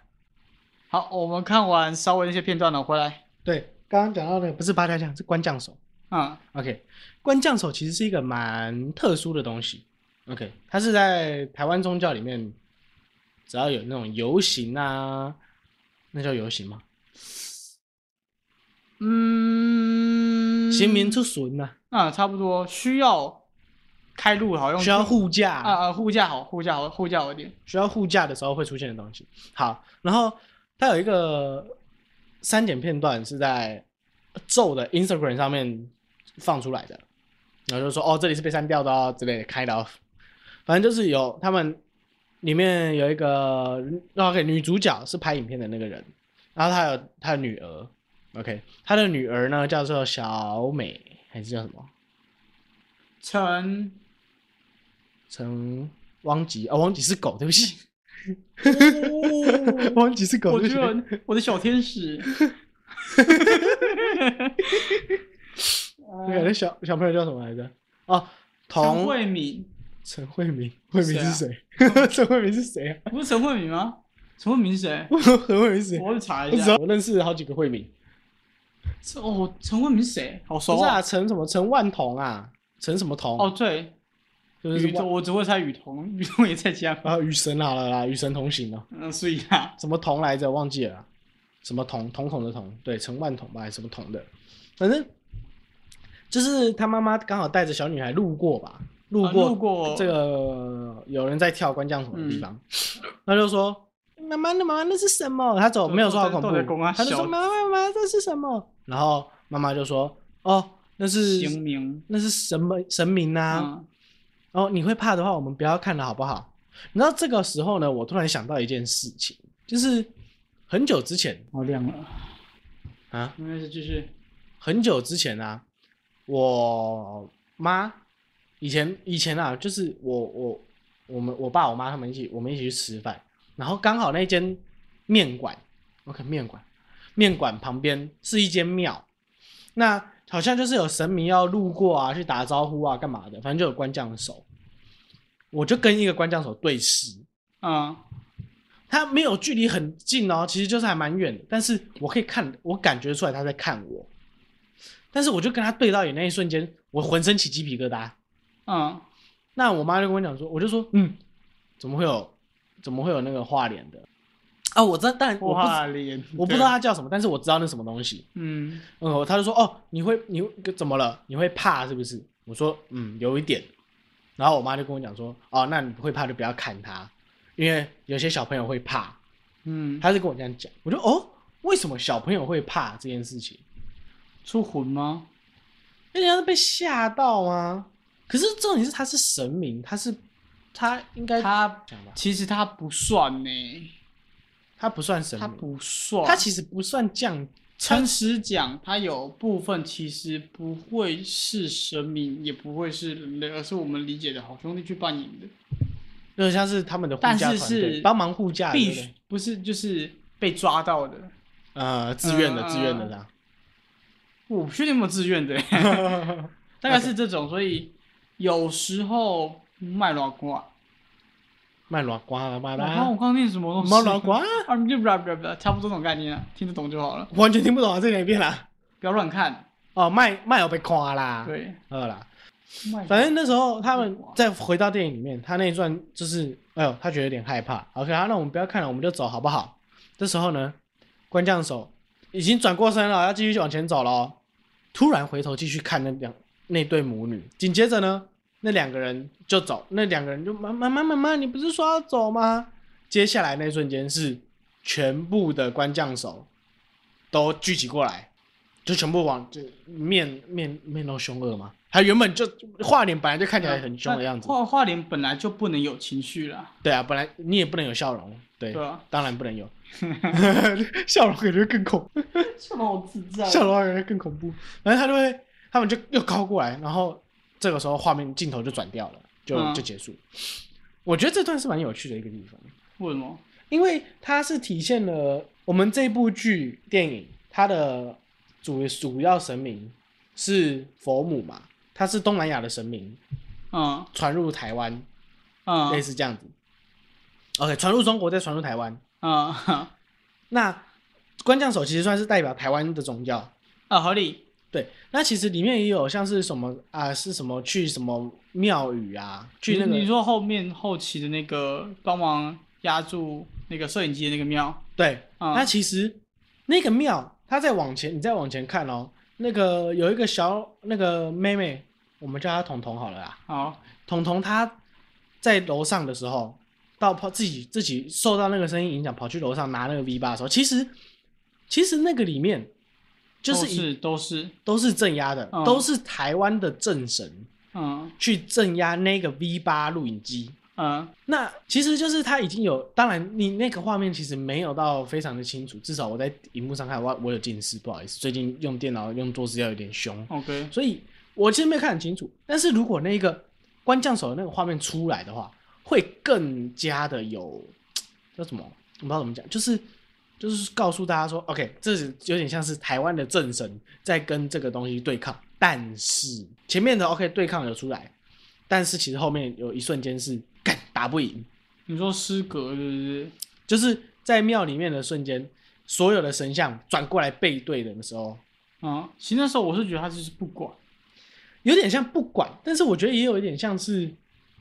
好，我们看完稍微那些片段了，回来。对，刚刚讲到的不是八家将，是官将手。嗯 OK，官将手其实是一个蛮特殊的东西。OK，它是在台湾宗教里面，只要有那种游行啊，那叫游行吗？嗯，行民出巡呐、啊，差不多需要开路，好用需要护驾，啊啊护驾好，护驾好，护驾好一点。需要护驾的时候会出现的东西。好，然后它有一个删减片段是在咒的 Instagram 上面放出来的，然后就说哦这里是被删掉的哦之类的开的，反正就是有他们里面有一个 OK 女主角是拍影片的那个人，然后她有她的女儿，OK。她的女儿呢叫做小美还是叫什么陈，陈汪吉哦汪吉是狗，对不起，哦汪吉是狗，我对不起觉得我的小天使。[LAUGHS] 那小小朋友叫什么来着？哦，陈童慧敏陈慧明，慧明是谁？啊 [LAUGHS] 陈慧明是谁啊？不是陈慧敏吗？陈慧敏是谁？[LAUGHS] 陈慧明是谁？我去查一下。我认识好几个慧明。这哦，陈慧敏是谁？好熟啊！不是啊，陈什么？陈万彤啊？陈什么彤？哦，，对，就是雨桐，我只会猜雨桐，雨桐也在家。啊，雨神好了啦，与神同行哦。嗯，所以啊，什么桐来着？忘记了啦。什么桐？瞳孔的瞳？对，陈万桐吧，还是什么桐的？反正就是他妈妈刚好带着小女孩路过吧，路啊过路过这个有人在跳关将手的地嗯方，[SNIFFS] 他就说：“妈妈，那妈妈那是什么？”他走都没有说好恐怖他就说：“小妈妈，妈妈，这是什么？”然后妈妈就说：“哦，那是神明那是什么神明啊。嗯然后你会怕的话，我们不要看了好不好？你知道这个时候呢，我突然想到一件事情，就是很久之前好亮了，啊，应该是继续。很久之前啊，我妈以前以前啊，就是我我我们我爸我妈他们一起我们一起去吃饭，然后刚好那间面馆，OK 面馆面馆旁边是一间庙，那好像就是有神明要路过啊，去打招呼啊，干嘛的，反正就有官将手，我就跟一个官将手对视，嗯，他没有距离很近哦，其实就是还蛮远的，但是我可以看，我感觉出来他在看我，但是我就跟他对到眼那一瞬间，我浑身起鸡皮疙瘩。嗯，那我妈就跟我讲说，我就说，嗯，怎么会有，怎么会有那个画脸的？啊，我知道，但我不脸，我不知道它叫什么，但是我知道那什么东西。嗯，嗯，他就说，哦，你会，你怎么了？你会怕是不是？我说，嗯，有一点。然后我妈就跟我讲说，哦，那你会怕就不要砍它，因为有些小朋友会怕。嗯，他是跟我这样讲，我就哦，为什么小朋友会怕这件事情？出魂吗？人家是被吓到吗？可是重点是他是神明，他是他应该他，其实他不算呢，他不算神他明，不算，他其实不算降诚实讲，他有部分其实不会是神明，也不会是人类，而是我们理解的好兄弟去扮演的，有点像是他们的护但是驾团队是帮忙护驾的，必对不对须不是就是被抓到的。呃自愿的嗯自愿的这样。我不确定有没有自愿的，[LAUGHS] 大概是这种，所以有时候卖卵瓜，卖卵瓜了，卖我刚我啦，刚刚念什么东西？卖卵瓜，啊，就不不不，差不多这种概念啊，听得懂就好了，完全听不懂啊，这两遍啦。不要乱看。哦，卖卖有被夸啦，，对，好啦，反正那时候他们再回到电影里面，他那一段就是，哎呦，他觉得有点害怕。OK，好，那我们不要看了，我们就走好不好？这时候呢，关将手已经转过身了，要继续往前走了哦。突然回头继续看那两那对母女，紧接着呢，那两个人就走，那两个人就妈妈妈妈妈，你不是说要走吗？接下来那一瞬间是全部的关将手都聚集过来，就全部往就面面面露凶恶嘛。他原本就画脸本来就看起来很凶的样子，画画脸本来就不能有情绪了，对啊，本来你也不能有笑容，对，对啊，当然不能有，[LAUGHS] 笑容感觉更恐，笑容好智障笑容感觉更恐怖。然后他就会，他们就又靠过来，然后这个时候画面镜头就转掉了，就、嗯就结束。我觉得这段是蛮有趣的一个地方，为什么？因为它是体现了我们这部剧电影它的主主要神明是佛母嘛，它是东南亚的神明嗯传入台湾，类嗯似这样子。OK，传入中国再传入台湾，嗯 [LAUGHS] 那关将手其实算是代表台湾的宗教。啊，合理。对，那其实里面也有像是什么啊、是什么去什么庙宇啊，去那个你你说后面后期的那个帮忙压住那个摄影机的那个庙，对，嗯那其实那个庙，它再往前，你再往前看哦，那个有一个小那个妹妹，我们叫她彤彤好了啦。好，彤彤她在楼上的时候，到跑自己自己受到那个声音影响，跑去楼上拿那个 V 八的时候，其实其实那个里面就是都是都是，都是镇压的，嗯都是台湾的政神嗯去镇压那个 V 八录影机。嗯那其实就是他已经有，当然你那个画面其实没有到非常的清楚，至少我在荧幕上看，我我有近视，不好意思，最近用电脑用做资料有点凶，，OK，所以我其实没有看很清楚。但是如果那个关将手的那个画面出来的话，会更加的有叫什么？我不知道怎么讲，就是就是告诉大家说，OK，这是有点像是台湾的政神在跟这个东西对抗，但是前面的 OK 对抗有出来，但是其实后面有一瞬间是干打不赢，你说失格是不是？就是在庙里面的瞬间，所有的神像转过来背对的时候，啊，其实那时候我是觉得他就是不管，有点像不管，但是我觉得也有一点像是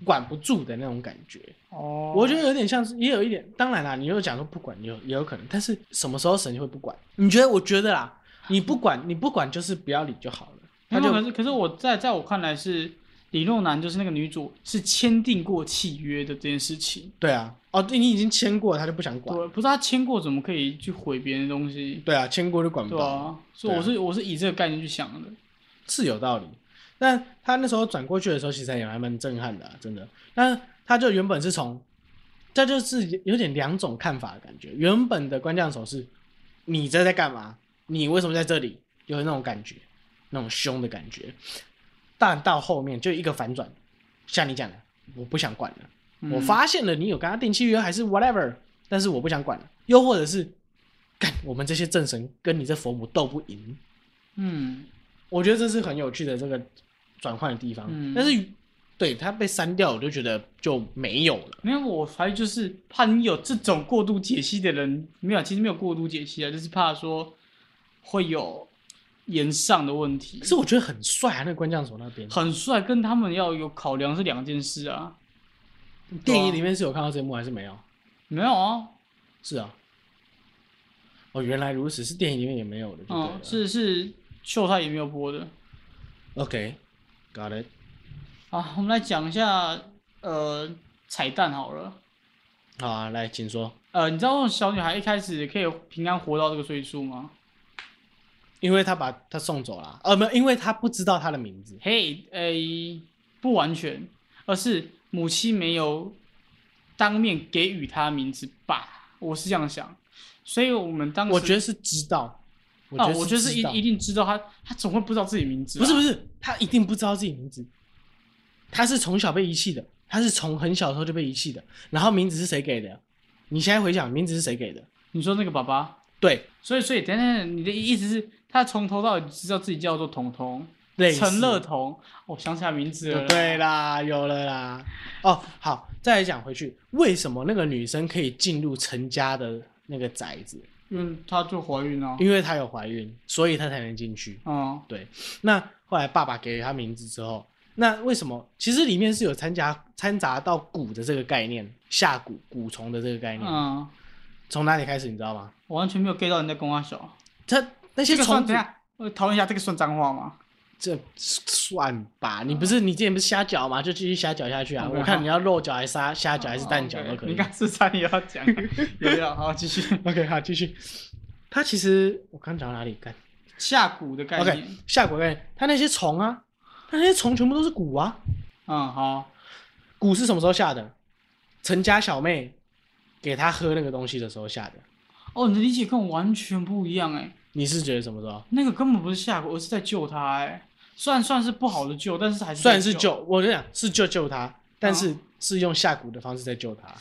管不住的那种感觉。哦我觉得有点像是，也有一点。当然啦，你又讲说不管，也有也有可能，但是什么时候神就会不管？你觉得？我觉得啦，你不管，你不管就是不要理就好了。他就可是可是我在在我看来是李若男就是那个女主是签订过契约的这件事情，对啊，哦，对你已经签过了，他就不想管。对，不是他签过怎么可以去毁别人的东西？对啊，签过就管不到，对啊，所以我是我是以这个概念去想的。是有道理。但他那时候转过去的时候，其实也还蛮震撼的、啊，真的。那他就原本是从，这就是有点两种看法的感觉。原本的关将手是，你这在干嘛？你为什么在这里？有那种感觉，那种凶的感觉。但到后面就一个反转，像你讲的，我不想管了。嗯我发现了你有跟他定契约还是 whatever，但是我不想管了。又或者是，干我们这些正神跟你这佛母斗不赢，嗯，我觉得这是很有趣的这个转换的地方。嗯但是对它被删掉，我就觉得就没有了。没有，我怀疑就是怕你有这种过度解析的人，没有，其实没有过度解析啊，就是怕说会有延上的问题可。是我觉得很帅啊，那个关将所那边，很帅，跟他们要有考量是两件事啊。电影里面是有看到这一幕还是没有？没有啊，是啊。哦，原来如此，是电影里面也没有的，就对。嗯，是是秀泰也没有播的。OK，got、it。好，我们来讲一下呃彩蛋好了。好啊，来，请说。呃，你知道小女孩一开始可以平安活到这个岁数吗？因为她把她送走了，呃，没有，因为她不知道她的名字。嘿，诶，不完全，而是母亲没有当面给予她名字吧，我是这样想。所以我们当时我觉得是知道，啊，我觉得我觉得是一一定知道他，他总会不知道自己名字、啊。不是不是，他一定不知道自己名字，他是从小被遗弃的，他是从很小的时候就被遗弃的。然后名字是谁给的？你现在回想，名字是谁给的？你说那个爸爸，对，所以所以等等，你的意思是，他从头到尾知道自己叫做彤彤，类似陈乐彤，我想起来名字了。对，啦，有了啦。哦，好，再来讲回去，为什么那个女生可以进入陈家的那个宅子？因为她就怀孕了。因为她有怀孕，所以她才能进去。嗯，那后来爸爸给了她名字之后，那为什么？其实里面是有掺杂掺杂到蛊的这个概念，下蛊蛊虫的这个概念。嗯，从哪里开始你知道吗？我完全没有 get 到你在跟我小。他那些虫子等下，我讨论一下这个算脏话吗？这算吧，你不是你之前不是虾饺吗？就继续虾饺下去啊！我看你要肉饺还是虾虾饺还是蛋搅哦都可以。你刚是差点要讲，有要，好继续 [LAUGHS] OK，好，继续。它其实我刚讲到哪里？干下蛊的概 OK，念。下蛊概念，它那些虫啊，它那些虫全部都是蛊啊。嗯，好，蛊是什么时候下的？陈家小妹给他喝那个东西的时候下的。哦，你的理解跟我完全不一样哎，你是觉得什么时候？那个根本不是下蛊，而是在救他哎。虽然算是不好的救，但是还是在虽然是救，我跟你讲是救救他，但是哦是用下蛊的方式在救他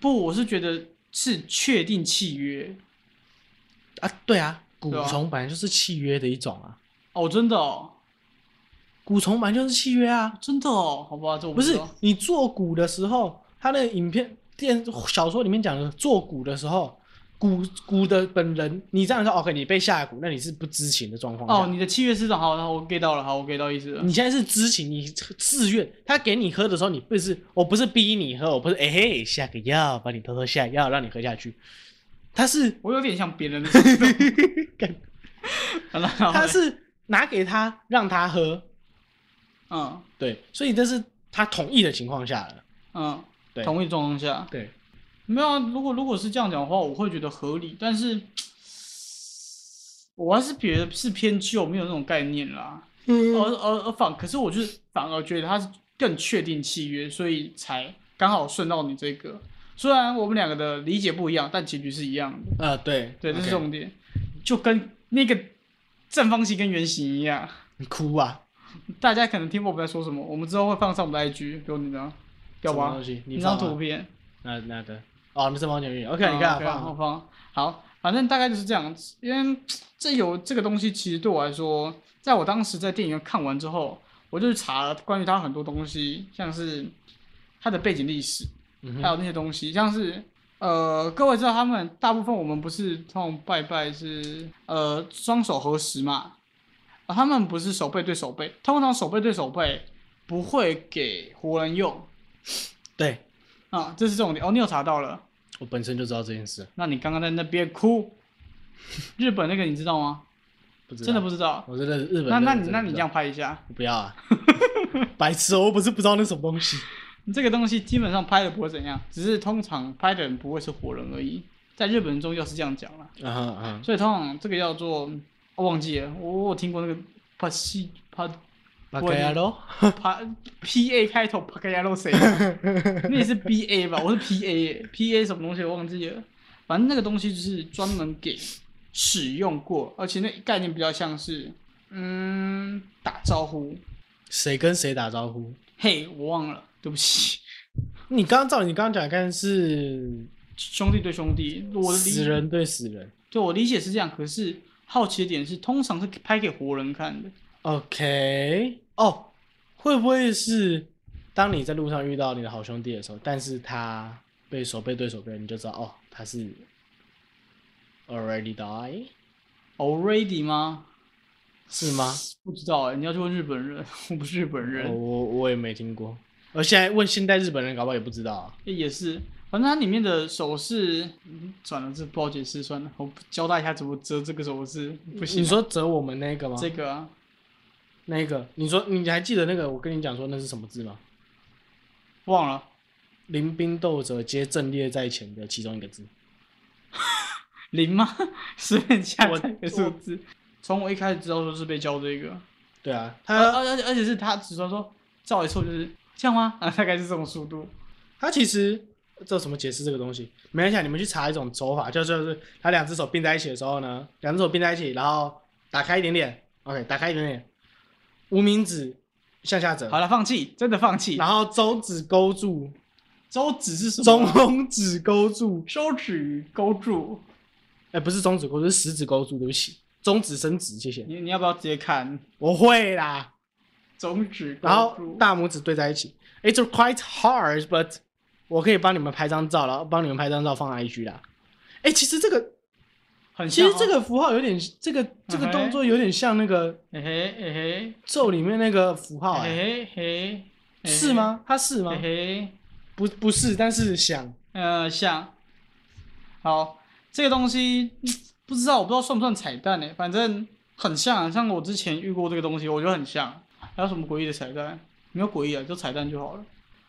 不，我是觉得是确定契约啊。对啊，蛊虫本来就是契约的一种啊，哦，真的哦，蛊虫本来就是契约啊。真的哦，好吧，这我不是知道你做蛊的时候，他的影片、电小说里面讲的做蛊的时候，蛊蛊的本人，你这样说，OK，你被下蛊，那你是不知情的状况下。哦，你的契约是的，好，那我 get 到了，好，我 get 到意思了。你现在是知情，你自愿，他给你喝的时候，你不是，我不是逼你喝，我不是，哎、嘿，下个药，把你偷偷下药，让你喝下去，他是我有点像别人的行动干好了，好了。他是拿给他让他喝，嗯。对，所以这是他同意的情况下了，嗯，对。同意状况下，对，没有啊。如果如果是这样讲的话，我会觉得合理，但是 [TSK] 我还是觉得是偏旧，没有那种概念啦。嗯而而而反，可是我就是反而觉得他是更确定契约，所以才刚好顺到你这个。虽然我们两个的理解不一样，但结局是一样的。呃，对，对，这是重点，就跟那个正方形跟圆形一样。你哭啊，大家可能听不懂我们在说什么，我们之后会放上我们的 IG，有你的，要吧什么东？西？一放啊张图片。那那个哦，那是王九玉，OK，你嗯看放好放。好，反正大概就是这样。子。因为这有这个东西，其实对我来说，在我当时在电影院看完之后，我就去查了关于他很多东西，像是他的背景历史，嗯还有那些东西，像是呃，各位知道他们大部分我们不是通常拜拜是呃双手合十嘛，啊，他们不是手背对手背，通常手背对手背不会给活人用。对。啊，这是重点。哦，你有查到了。我本身就知道这件事，那你刚刚在那边哭，日本那个你知道吗？不知道真的不知道。我真的日本那那你那你这样拍一下，我不要啊，白痴哦，我不是不知道那什么东西。[LAUGHS] 你这个东西基本上拍的不会怎样，只是通常拍的人不会是活人而已。在日本人宗教是这样讲啦，嗯哼嗯所以通常这个叫做我忘记了，我我听过那个帕西帕哼，巴盖亚罗，帕 P A 开头帕克亚洛谁？[LAUGHS] 那也是 B A 吧？我是 P A P A 什么东西我忘记了，反正那个东西就是专门给使用过，而且那概念比较像是嗯打招呼。谁跟谁打招呼？嘿，我忘了，对不起，你刚刚照你刚刚讲的看是兄弟对兄弟，我的理死人对死人。对我理解是这样，可是好奇的点是，通常是拍给活人看的。OK，哦，会不会是当你在路上遇到你的好兄弟的时候，但是他被手背对手背，你就知道哦，他是 already die，Already 吗？是吗？不知道哎、你要去问日本人，[LAUGHS] 我不是日本人。哦我我也没听过，而现在问现代日本人，搞不好也不知道啊。也是，反正它里面的手势，嗯算了，这不好解释，算了，我交代一下怎么折这个手势，不行啊。你说折我们那个吗？这个啊，那个，你说你还记得那个？我跟你讲说那是什么字吗？忘了，临兵斗者皆阵列在前的其中一个字。[LAUGHS] 零吗？随便加我这个数字。从我一开始知道说是被教这个，对啊，他而而且而且是他只说说照一错就是这样吗？啊，大概是这种速度。[LAUGHS] 他其实这怎么解释这个东西？没关系啊，你们去查一种手法，就就是他两只手并在一起的时候呢，两只手并在一起，然后打开一点点，OK，打开一点点，无名指向下折，好了，放弃，真的放弃。然后中指勾住，中指是什么？中指勾住，手指勾住。哎，不是中指勾住，是食指勾住，对不起，中指伸直，谢谢。你你要不要直接看我会啦，中指勾然后住？大拇指对在一起，It's quite hard, but 我可以帮你们拍张照，然后帮你们拍张照放 IG 啦。哎，其实这个很像哦其实这个符号有点，这个这个动作有点像那个嘿嘿嘿嘿咒里面那个符号、哎，嘿嘿嘿，是吗？它是吗嘿？嘿，不，不是，但是像，呃，像，好，这个东西嗯不知道，我不知道算不算彩蛋呢？反正很像，像我之前遇过这个东西，我觉得很像。还有什么诡异的彩蛋？没有诡异啊，就彩蛋就好了。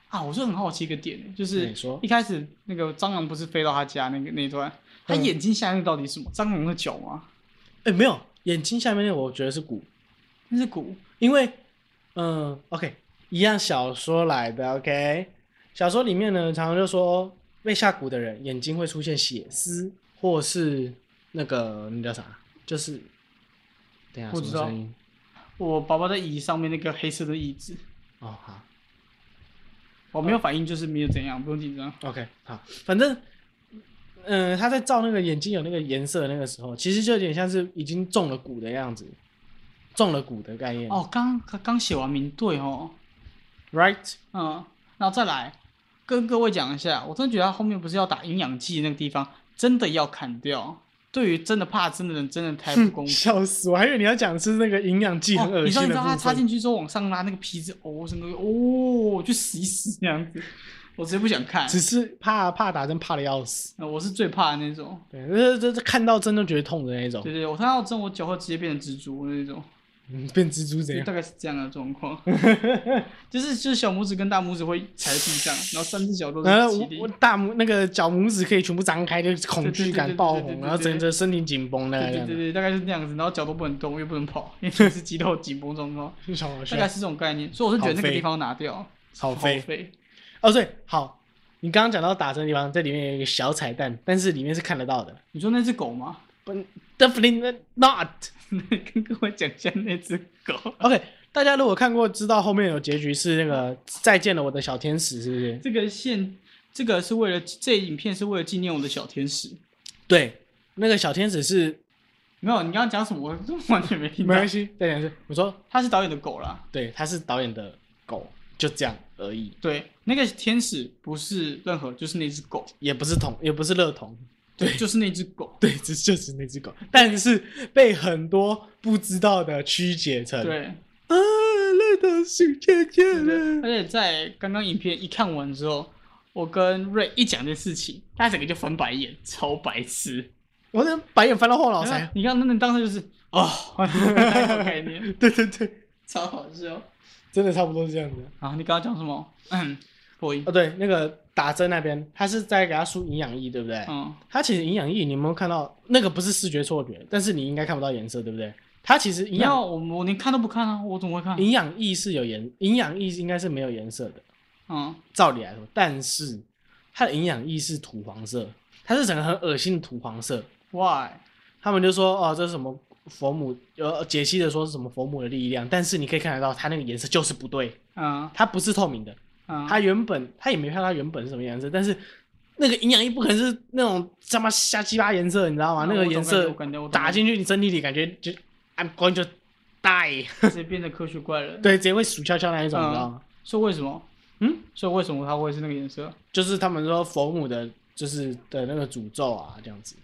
啊，我就很好奇一个点，就是你说一开始那个蟑螂不是飞到他家那个那一段，他嗯眼睛下面到底是什么？蟑螂的脚吗？哎、没有，眼睛下面那个我觉得是骨，那是骨。因为，嗯，OK，一样小说来的，OK，小说里面呢，常常就说被下蛊的人眼睛会出现血丝，或是那个那叫啥，就是，等一下不知道？我爸爸在椅上面那个黑色的椅子，哦，好。我没有反应，就是没有怎样，不用紧张。OK，好，反正，嗯、他在照那个眼睛有那个颜色的那个时候，其实就有点像是已经中了蛊的样子，中了蛊的概念。哦，刚刚刚写完名对哦，，right，嗯，然后再来跟各位讲一下，我真的觉得他后面不是要打营养剂那个地方，真的要砍掉。对于真的怕真的人，真的太不公平。笑死我，还以为你要讲的是那个营养剂很哦，恶你知道你知道他。插进去之后往上拉那个皮子，哦，整个哦，就死一死这样子，我直接不想看。只是怕怕打针怕的要死，呃我是最怕的那种，对，这这这看到针都觉得痛的那种对，对对，我看到针我脚会直接变成蜘蛛那种，嗯变蜘蛛怎样？大概是这样的状况。[LAUGHS] 就是就是小拇指跟大拇指会踩在地上，然后三只脚都是然后我起立我大拇那个脚拇指可以全部张开，就是恐惧感爆红，对对对对对对然后整个身体紧绷的对对对对，大概是那样子，然后脚都不能动，又不能跑，因为是肌肉紧绷状况，[LAUGHS] 就超好笑大概是这种概念。所以我是觉得那个地方拿掉，好飞飞。哦，对，好，你刚刚讲到打针的地方，这里面有一个小彩蛋，但是里面是看得到的。你说那只狗吗？不，definitely not。[LAUGHS] 跟跟我讲一下那只狗。OK，大家如果看过，知道后面有结局是那个 [LAUGHS] 再见了我的小天使，是不是？这个线，这个是为了这影片是为了纪念我的小天使。对，那个小天使是没有，你刚刚讲什么？我完全没听到。没关系，再讲一次。我说，他是导演的狗啦。对，他是导演的狗，就这样而已，对，那个天使不是任何，就是那只狗。也不是童，也不是乐童，对，就是那只狗。对，这就是那只狗，但是被很多不知道的曲解成对，啊，乐童是姐姐了。而且在刚刚影片一看完之后，我跟瑞一讲这事情，他整个就翻白眼，超白痴。我那白眼翻到后脑勺。你看，那你当时就是哦，[LAUGHS] 那个概念，对对对，超好笑。真的差不多是这样子。啊，你刚刚讲什么？嗯，哦，。对，那个打针那边，他是在给他输营养液，对不对？嗯，他其实营养液，你有没有看到？那个不是视觉错觉，但是你应该看不到颜色，对不对？它其实营养我我连看都不看啊，我怎么会看？营养液是有颜，营养液应该是没有颜色的，嗯，照理来说，但是它的营养液是土黄色，它是整个很恶心的土黄色。Why？他们就说哦，这是什么佛母？呃，解析的说是什么佛母的力量，但是你可以看得到，它那个颜色就是不对，嗯它不是透明的。嗯，它原本他也没看到它原本是什么颜色，但是那个营养液不可能是那种他妈瞎鸡巴颜色，你知道吗？那个颜色打进去你身体里，感觉就 I'm going to die，直接变得科学怪人。[LAUGHS] 对，直接会数翘翘那一种，嗯你知道吗？所以为什么？嗯，所以为什么它会是那个颜色？就是他们说佛母的，就是的那个诅咒啊，这样子，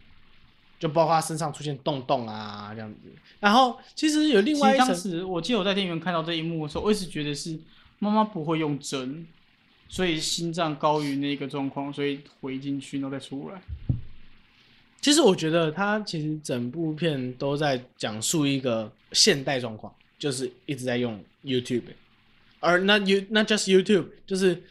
就包括他身上出现洞洞啊，这样子。然后其实有另外一层，时我记得我在电影院看到这一幕的时候，我一直觉得是妈妈不会用针，所以心脏高于那个状况，所以回进去然后再出来。其实我觉得他其实整部片都在讲述一个现代状况，就是一直在用 YouTube，而那 You not just YouTube，就是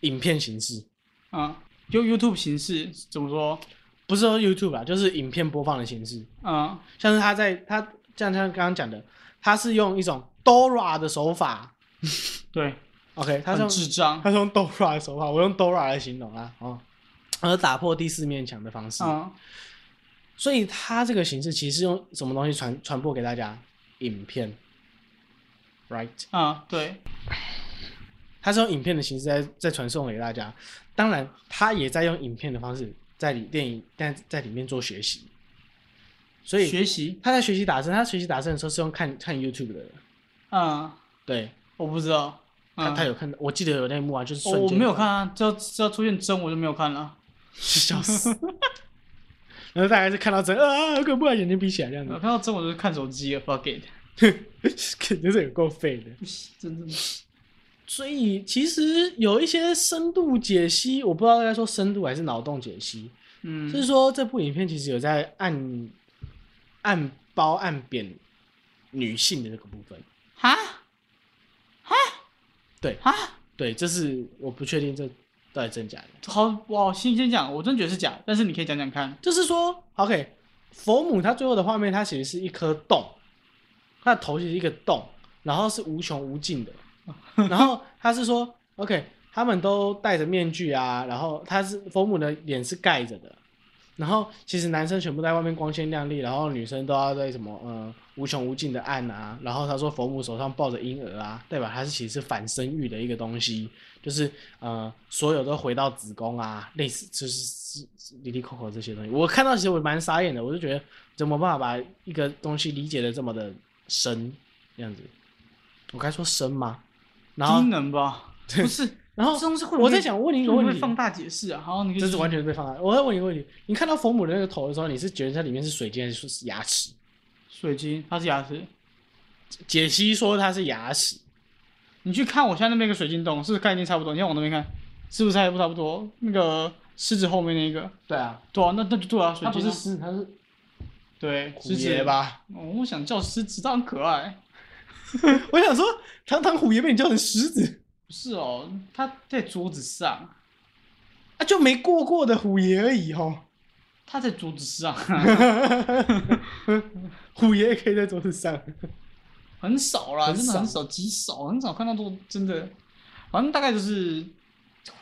影片形式，啊，用 YouTube 形式怎么说？不是说 YouTube 啦，就是影片播放的形式。啊像是他在他像像刚刚讲的，他是用一种 Dora 的手法，[LAUGHS] 对，OK，他是很用智障。他是用 Dora 的手法，我用 Dora 来形容啊，哦，而打破第四面墙的方式。嗯，所以他这个形式其实是用什么东西传传播给大家？影片，right？嗯，对，他是用影片的形式在在传送给大家。当然，他也在用影片的方式在里电影但在里面做学习。所以学习，他在学习打针，他学习打针的时候是用看看 YouTube 的。嗯，对我不知道，他，有看到，我记得有那一幕啊，就是我瞬间我没有看啊，只要只要出现真我就没有看了。[LAUGHS] 笑死。[LAUGHS] 然后大概是看到针啊，好恐怖啊，眼睛闭起来这样子我，看到真我就是看手机了，fuck it，[LAUGHS] 肯定是有够废的。真的。所以其实有一些深度解析，我不知道该说深度还是脑洞解析，嗯，就是说这部影片其实有在暗暗包暗贬女性的这个部分。哈对啊，对，这是我不确定这到底真假的。好，我，先先讲，我真觉得是假，但是你可以讲讲看。就是说，OK，佛母她最后的画面，它其实是一颗洞，她的头其实是一个洞，然后是无穷无尽的。[LAUGHS] 然后他是说，OK，他们都戴着面具啊，然后他是佛母的脸是盖着的，然后其实男生全部在外面光鲜亮丽，然后女生都要在什么呃无穷无尽的暗啊，然后他说佛母手上抱着婴儿啊，代表他是其实是反生育的一个东西，就是呃所有都回到子宫啊，类似就是是是里里扣扣这些东西，我看到其实我蛮傻眼的，我就觉得怎么办法把一个东西理解的这么的深，这样子，我该说深吗？然后低能吧？不是，然后这东西会我在想问你一个问题，会不会放大解释啊？好，你这是完全被放大。我在问你一个问题，你看到佛母的那个头的时候，你是觉得它里面是水晶还是是牙齿？水晶，它是牙齿。解析说它是牙齿，你去看我现在那边一个水晶洞，是不是概念差不多？你看我那边看，是不是还不差不多？那个狮子后面那个，对啊，对啊，那那就对啊，水晶啊它不是狮子，它是对狮子爷？吧？哦我想叫狮子，它很可爱。[LAUGHS] 我想说，堂堂虎爷被你叫成狮子，不是哦，他在桌子上，啊，就没过过的虎爷而已哦。他在桌子上，[LAUGHS] 虎爷可以在桌子上，很少啦，真的很少，极少，很少看到都真的，反正大概就是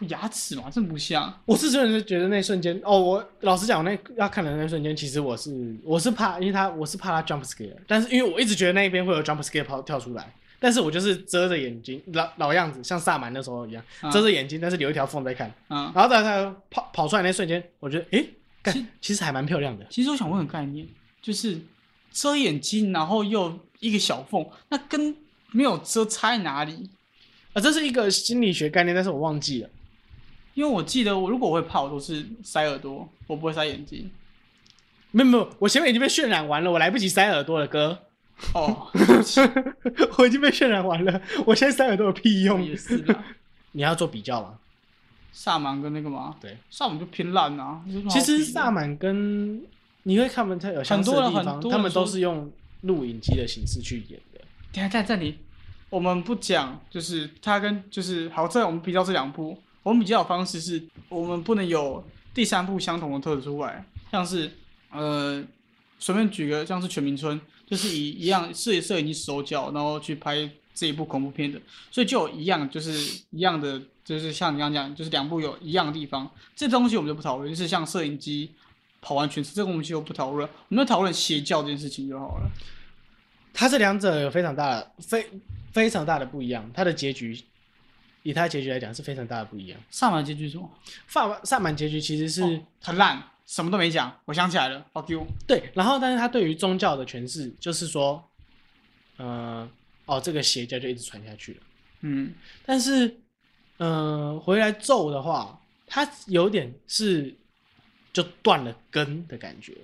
牙齿嘛，真不像。我是真的是觉得那一瞬间，哦，我老实讲，那要看的那一瞬间，其实我是我是怕，因为他我是怕他 jump scare，但是因为我一直觉得那一边会有 jump scare 跑跳出来，但是我就是遮着眼睛，老老样子，像萨满那时候一样，嗯遮着眼睛，但是留一条缝在看，嗯，然后在他跑跑出来那瞬间，我觉得诶，干其其实还蛮漂亮的，其实我想问个概念，就是遮眼睛，然后又一个小缝，那跟没有遮差在哪里？啊，这是一个心理学概念，但是我忘记了。因为我记得我如果我会怕，我都是塞耳朵，我不会塞眼睛。没有没有，我前面已经被渲染完了，我来不及塞耳朵了，哥，哦，[LAUGHS] 我已经被渲染完了，我现在塞耳朵有屁用？也是的。[LAUGHS] 你要做比较吗？萨满跟那个嘛，对，萨满就偏烂啊。其实萨满跟你会看不太有相似的地方，很多人很多他们都是用录影机的形式去演的。等一下在这里，我们不讲，就是他跟就是好，在我们比较这两部，我们比较的方式是我们不能有第三部相同的特质出来，像是呃，随便举个像是全民村，就是以一样摄摄影机手脚，然后去拍这一部恐怖片的，所以就有一样就是一样的，就是像你刚刚讲，就是两部有一样的地方，这东西我们就不讨论，就是像摄影机。跑完全程，这个东西就不讨论，我们就讨论邪教这件事情就好了。它这两者有非常大的非非常大的不一样，它的结局以它的结局来讲是非常大的不一样。萨满结局是什么？萨萨满结局其实是、哦很烂，什么都没讲。我想起来了，fuck you。对，然后但是他对于宗教的诠释就是说，呃，哦，这个邪教就一直传下去了。嗯，但是，嗯、回来咒的话，他有点是就断了根的感觉。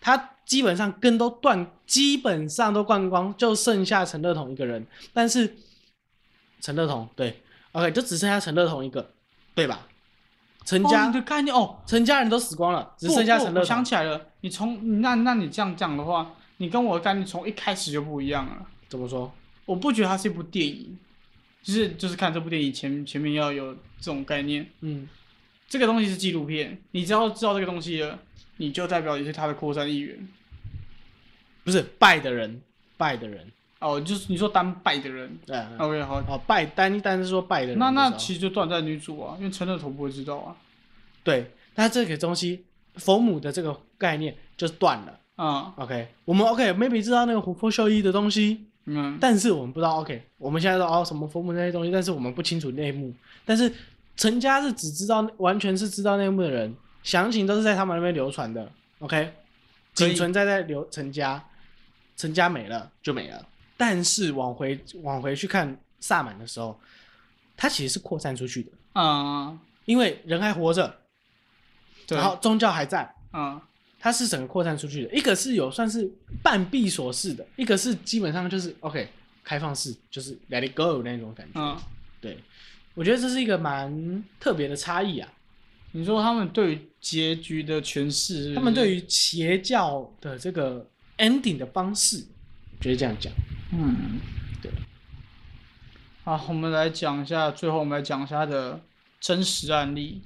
他基本上根都断，基本上都灌光，就剩下陈乐彤一个人。但是陈乐彤对，OK，就只剩下陈乐彤一个，对吧？陈哦，家、你的概念哦，陈家人都死光了，只剩下陈乐我。想起来了，你从那那你这样讲的话，你跟我的概念从一开始就不一样了。怎么说？我不觉得它是一部电影，就是就是看这部电影前前面要有这种概念。嗯，这个东西是纪录片，你只要知道这个东西了，你就代表你是它的扩散意愿。不是拜的人，拜的人，哦，就是你说单拜的人对啊，，OK 好，哦，拜单一单是说拜的人那，那其实就断在女主啊，因为陈乐头不会知道啊。对，那这个东西佛母的这个概念就是断了。啊 OK，我们 OK maybe 知道那个琥珀秀一的东西，嗯，但是我们不知道 OK，我们现在说哦什么佛母那些东西，但是我们不清楚内幕。但是陈家是只知道完全是知道内幕的人，详情都是在他们那边流传的。OK，仅存在在刘陈家，陈家没了就没了。但是往回往回去看萨满的时候，它其实是扩散出去的，嗯，因为人还活着，对，然后宗教还在，嗯它是整个扩散出去的。一个是有算是半闭锁式的，一个是基本上就是 OK 开放式，就是 Let it go 那种感觉。嗯，对，我觉得这是一个蛮特别的差异啊。你说他们对于结局的诠释是是，他们对于邪教的这个 ending 的方式，我觉得这样讲。嗯，对。好，我们来讲一下，最后我们来讲一下它的真实案例。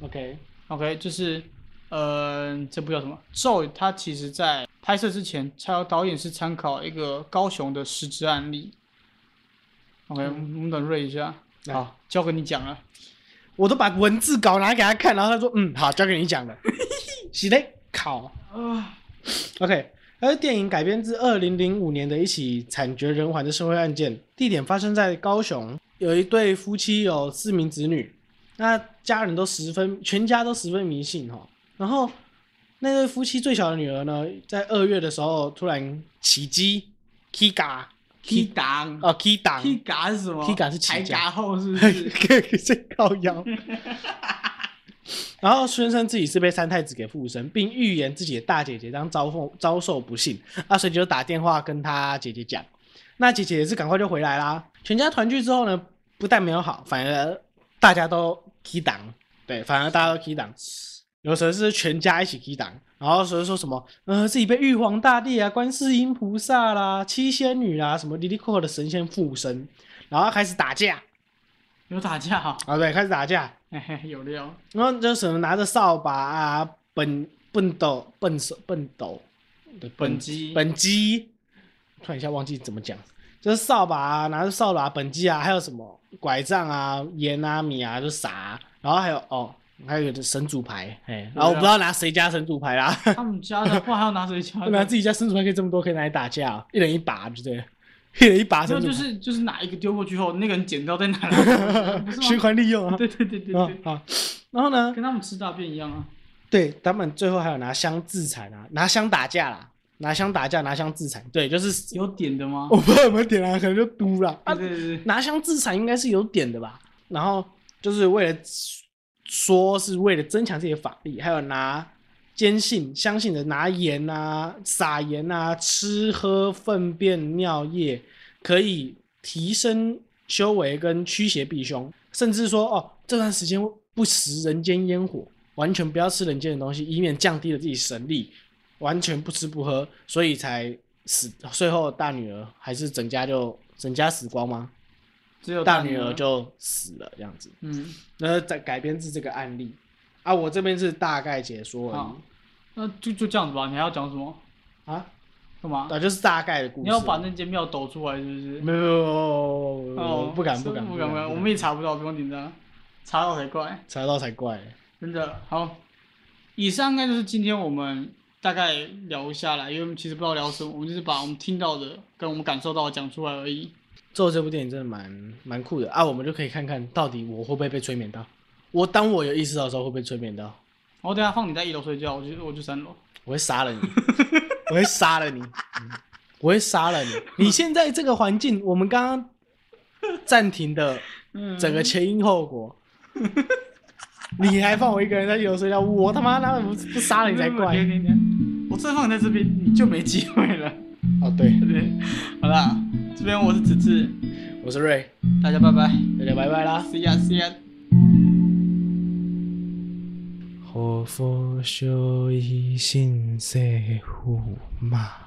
OK，OK，就是，呃，这部叫什么？咒，它其实在拍摄之前，他导演是参考一个高雄的实质案例。OK，、我们等瑞一下。好，交给你讲了。我都把文字稿拿给他看，然后他说：“嗯，好，交给你讲了。[LAUGHS] ”是嘞，考。啊，OK，而电影改编自二零零五年的一起惨绝人寰的社会案件，地点发生在高雄，有一对夫妻有四名子女，那家人都十分，全家都十分迷信哈。然后那对夫妻最小的女儿呢，在二月的时候突然起鸡 k 嘎 K 档哦 k 档，K 嘎是什么 K 嘎是起抬家后是不是？[LAUGHS] 这靠腰。然后宣称自己是被三太子给附身，并预言自己的大姐姐将遭受遭受不幸，啊，所以就打电话跟他姐姐讲。那姐姐也是赶快就回来啦。全家团聚之后呢，不但没有好，反而大家都 key 档，对，反而大家都 key 档。有时候是全家一起 key 档，然后所以说什么，呃，自己被玉皇大帝啊、观世音菩萨啦、七仙女啦、什么离离扣扣的神仙附身，然后开始打架有打架哈、啊，对，开始打架，嘿嘿，有料。然后就什么拿着扫把啊、笨笨斗、笨手、笨斗的本机本机，突然一下忘记怎么讲，就是扫把啊，拿着扫把、本机啊，还有什么拐杖啊、盐啊、米啊，就撒，然后还有哦，还有个神主牌，哎，然后我不知道拿谁家神主牌啦，他们家的话还要拿谁家的？[LAUGHS] 拿自己家神主牌可以这么多，可以拿来打架、哦，一人一把，对不对？[LAUGHS] 一人一把神主牌，就就是就是哪一个丢过去后，那个人捡到再拿来，循吗？[LAUGHS] 环利用啊。对对对对好，然后呢？跟他们吃大便一样啊。对他们最后还有拿枪自残啊，拿枪打架啦，拿枪打架，拿枪自残。对，就是有点的吗？我不知道有没有点啊，可能就嘟了啊。对对对对，拿枪自残应该是有点的吧。然后就是为了说是为了增强自己的法力，还有拿坚信相信的拿盐啊、撒盐啊、吃喝粪便尿液可以提升修为跟驱邪避凶，甚至说哦这段时间不食人间烟火，完全不要吃人间的东西，以免降低了自己神力，完全不吃不喝，所以才死。最后大女儿还是整家就整家死光吗？只有大女儿就死了这样子。嗯，那再改编自这个案例啊，我这边是大概解说而好已那就就这样子吧。你还要讲什么？啊，干嘛？啊，就是大概的故事。你要把那间庙抖出来是不是？没有没有没有哦，不敢不敢不敢不敢，我们也查不到，不用紧张，查到才怪。查到才怪。真的好，以上应该就是今天我们大概聊下来，因为我们其实不知道聊什么，我们就是把我们听到的跟我们感受到的讲出来而已。做这部电影真的蛮蛮酷的啊，我们就可以看看到底我会不会被催眠到。我当我有意识到的时候会被催眠到？我等一下放你在一楼睡觉，我就我就三楼。我会杀了你，我会杀了你，嗯我会杀了你。你现在这个环境，我们刚刚暂停的嗯整个前因后果，你还放我一个人在一楼睡觉，我他妈那不不杀了你才怪。停停停我再放你在这边，你就没机会了。哦，对，对，好啦，这边我是子志，我是瑞，大家拜拜大家拜拜啦。，see ya see ya。何佛修一心塞护嘛。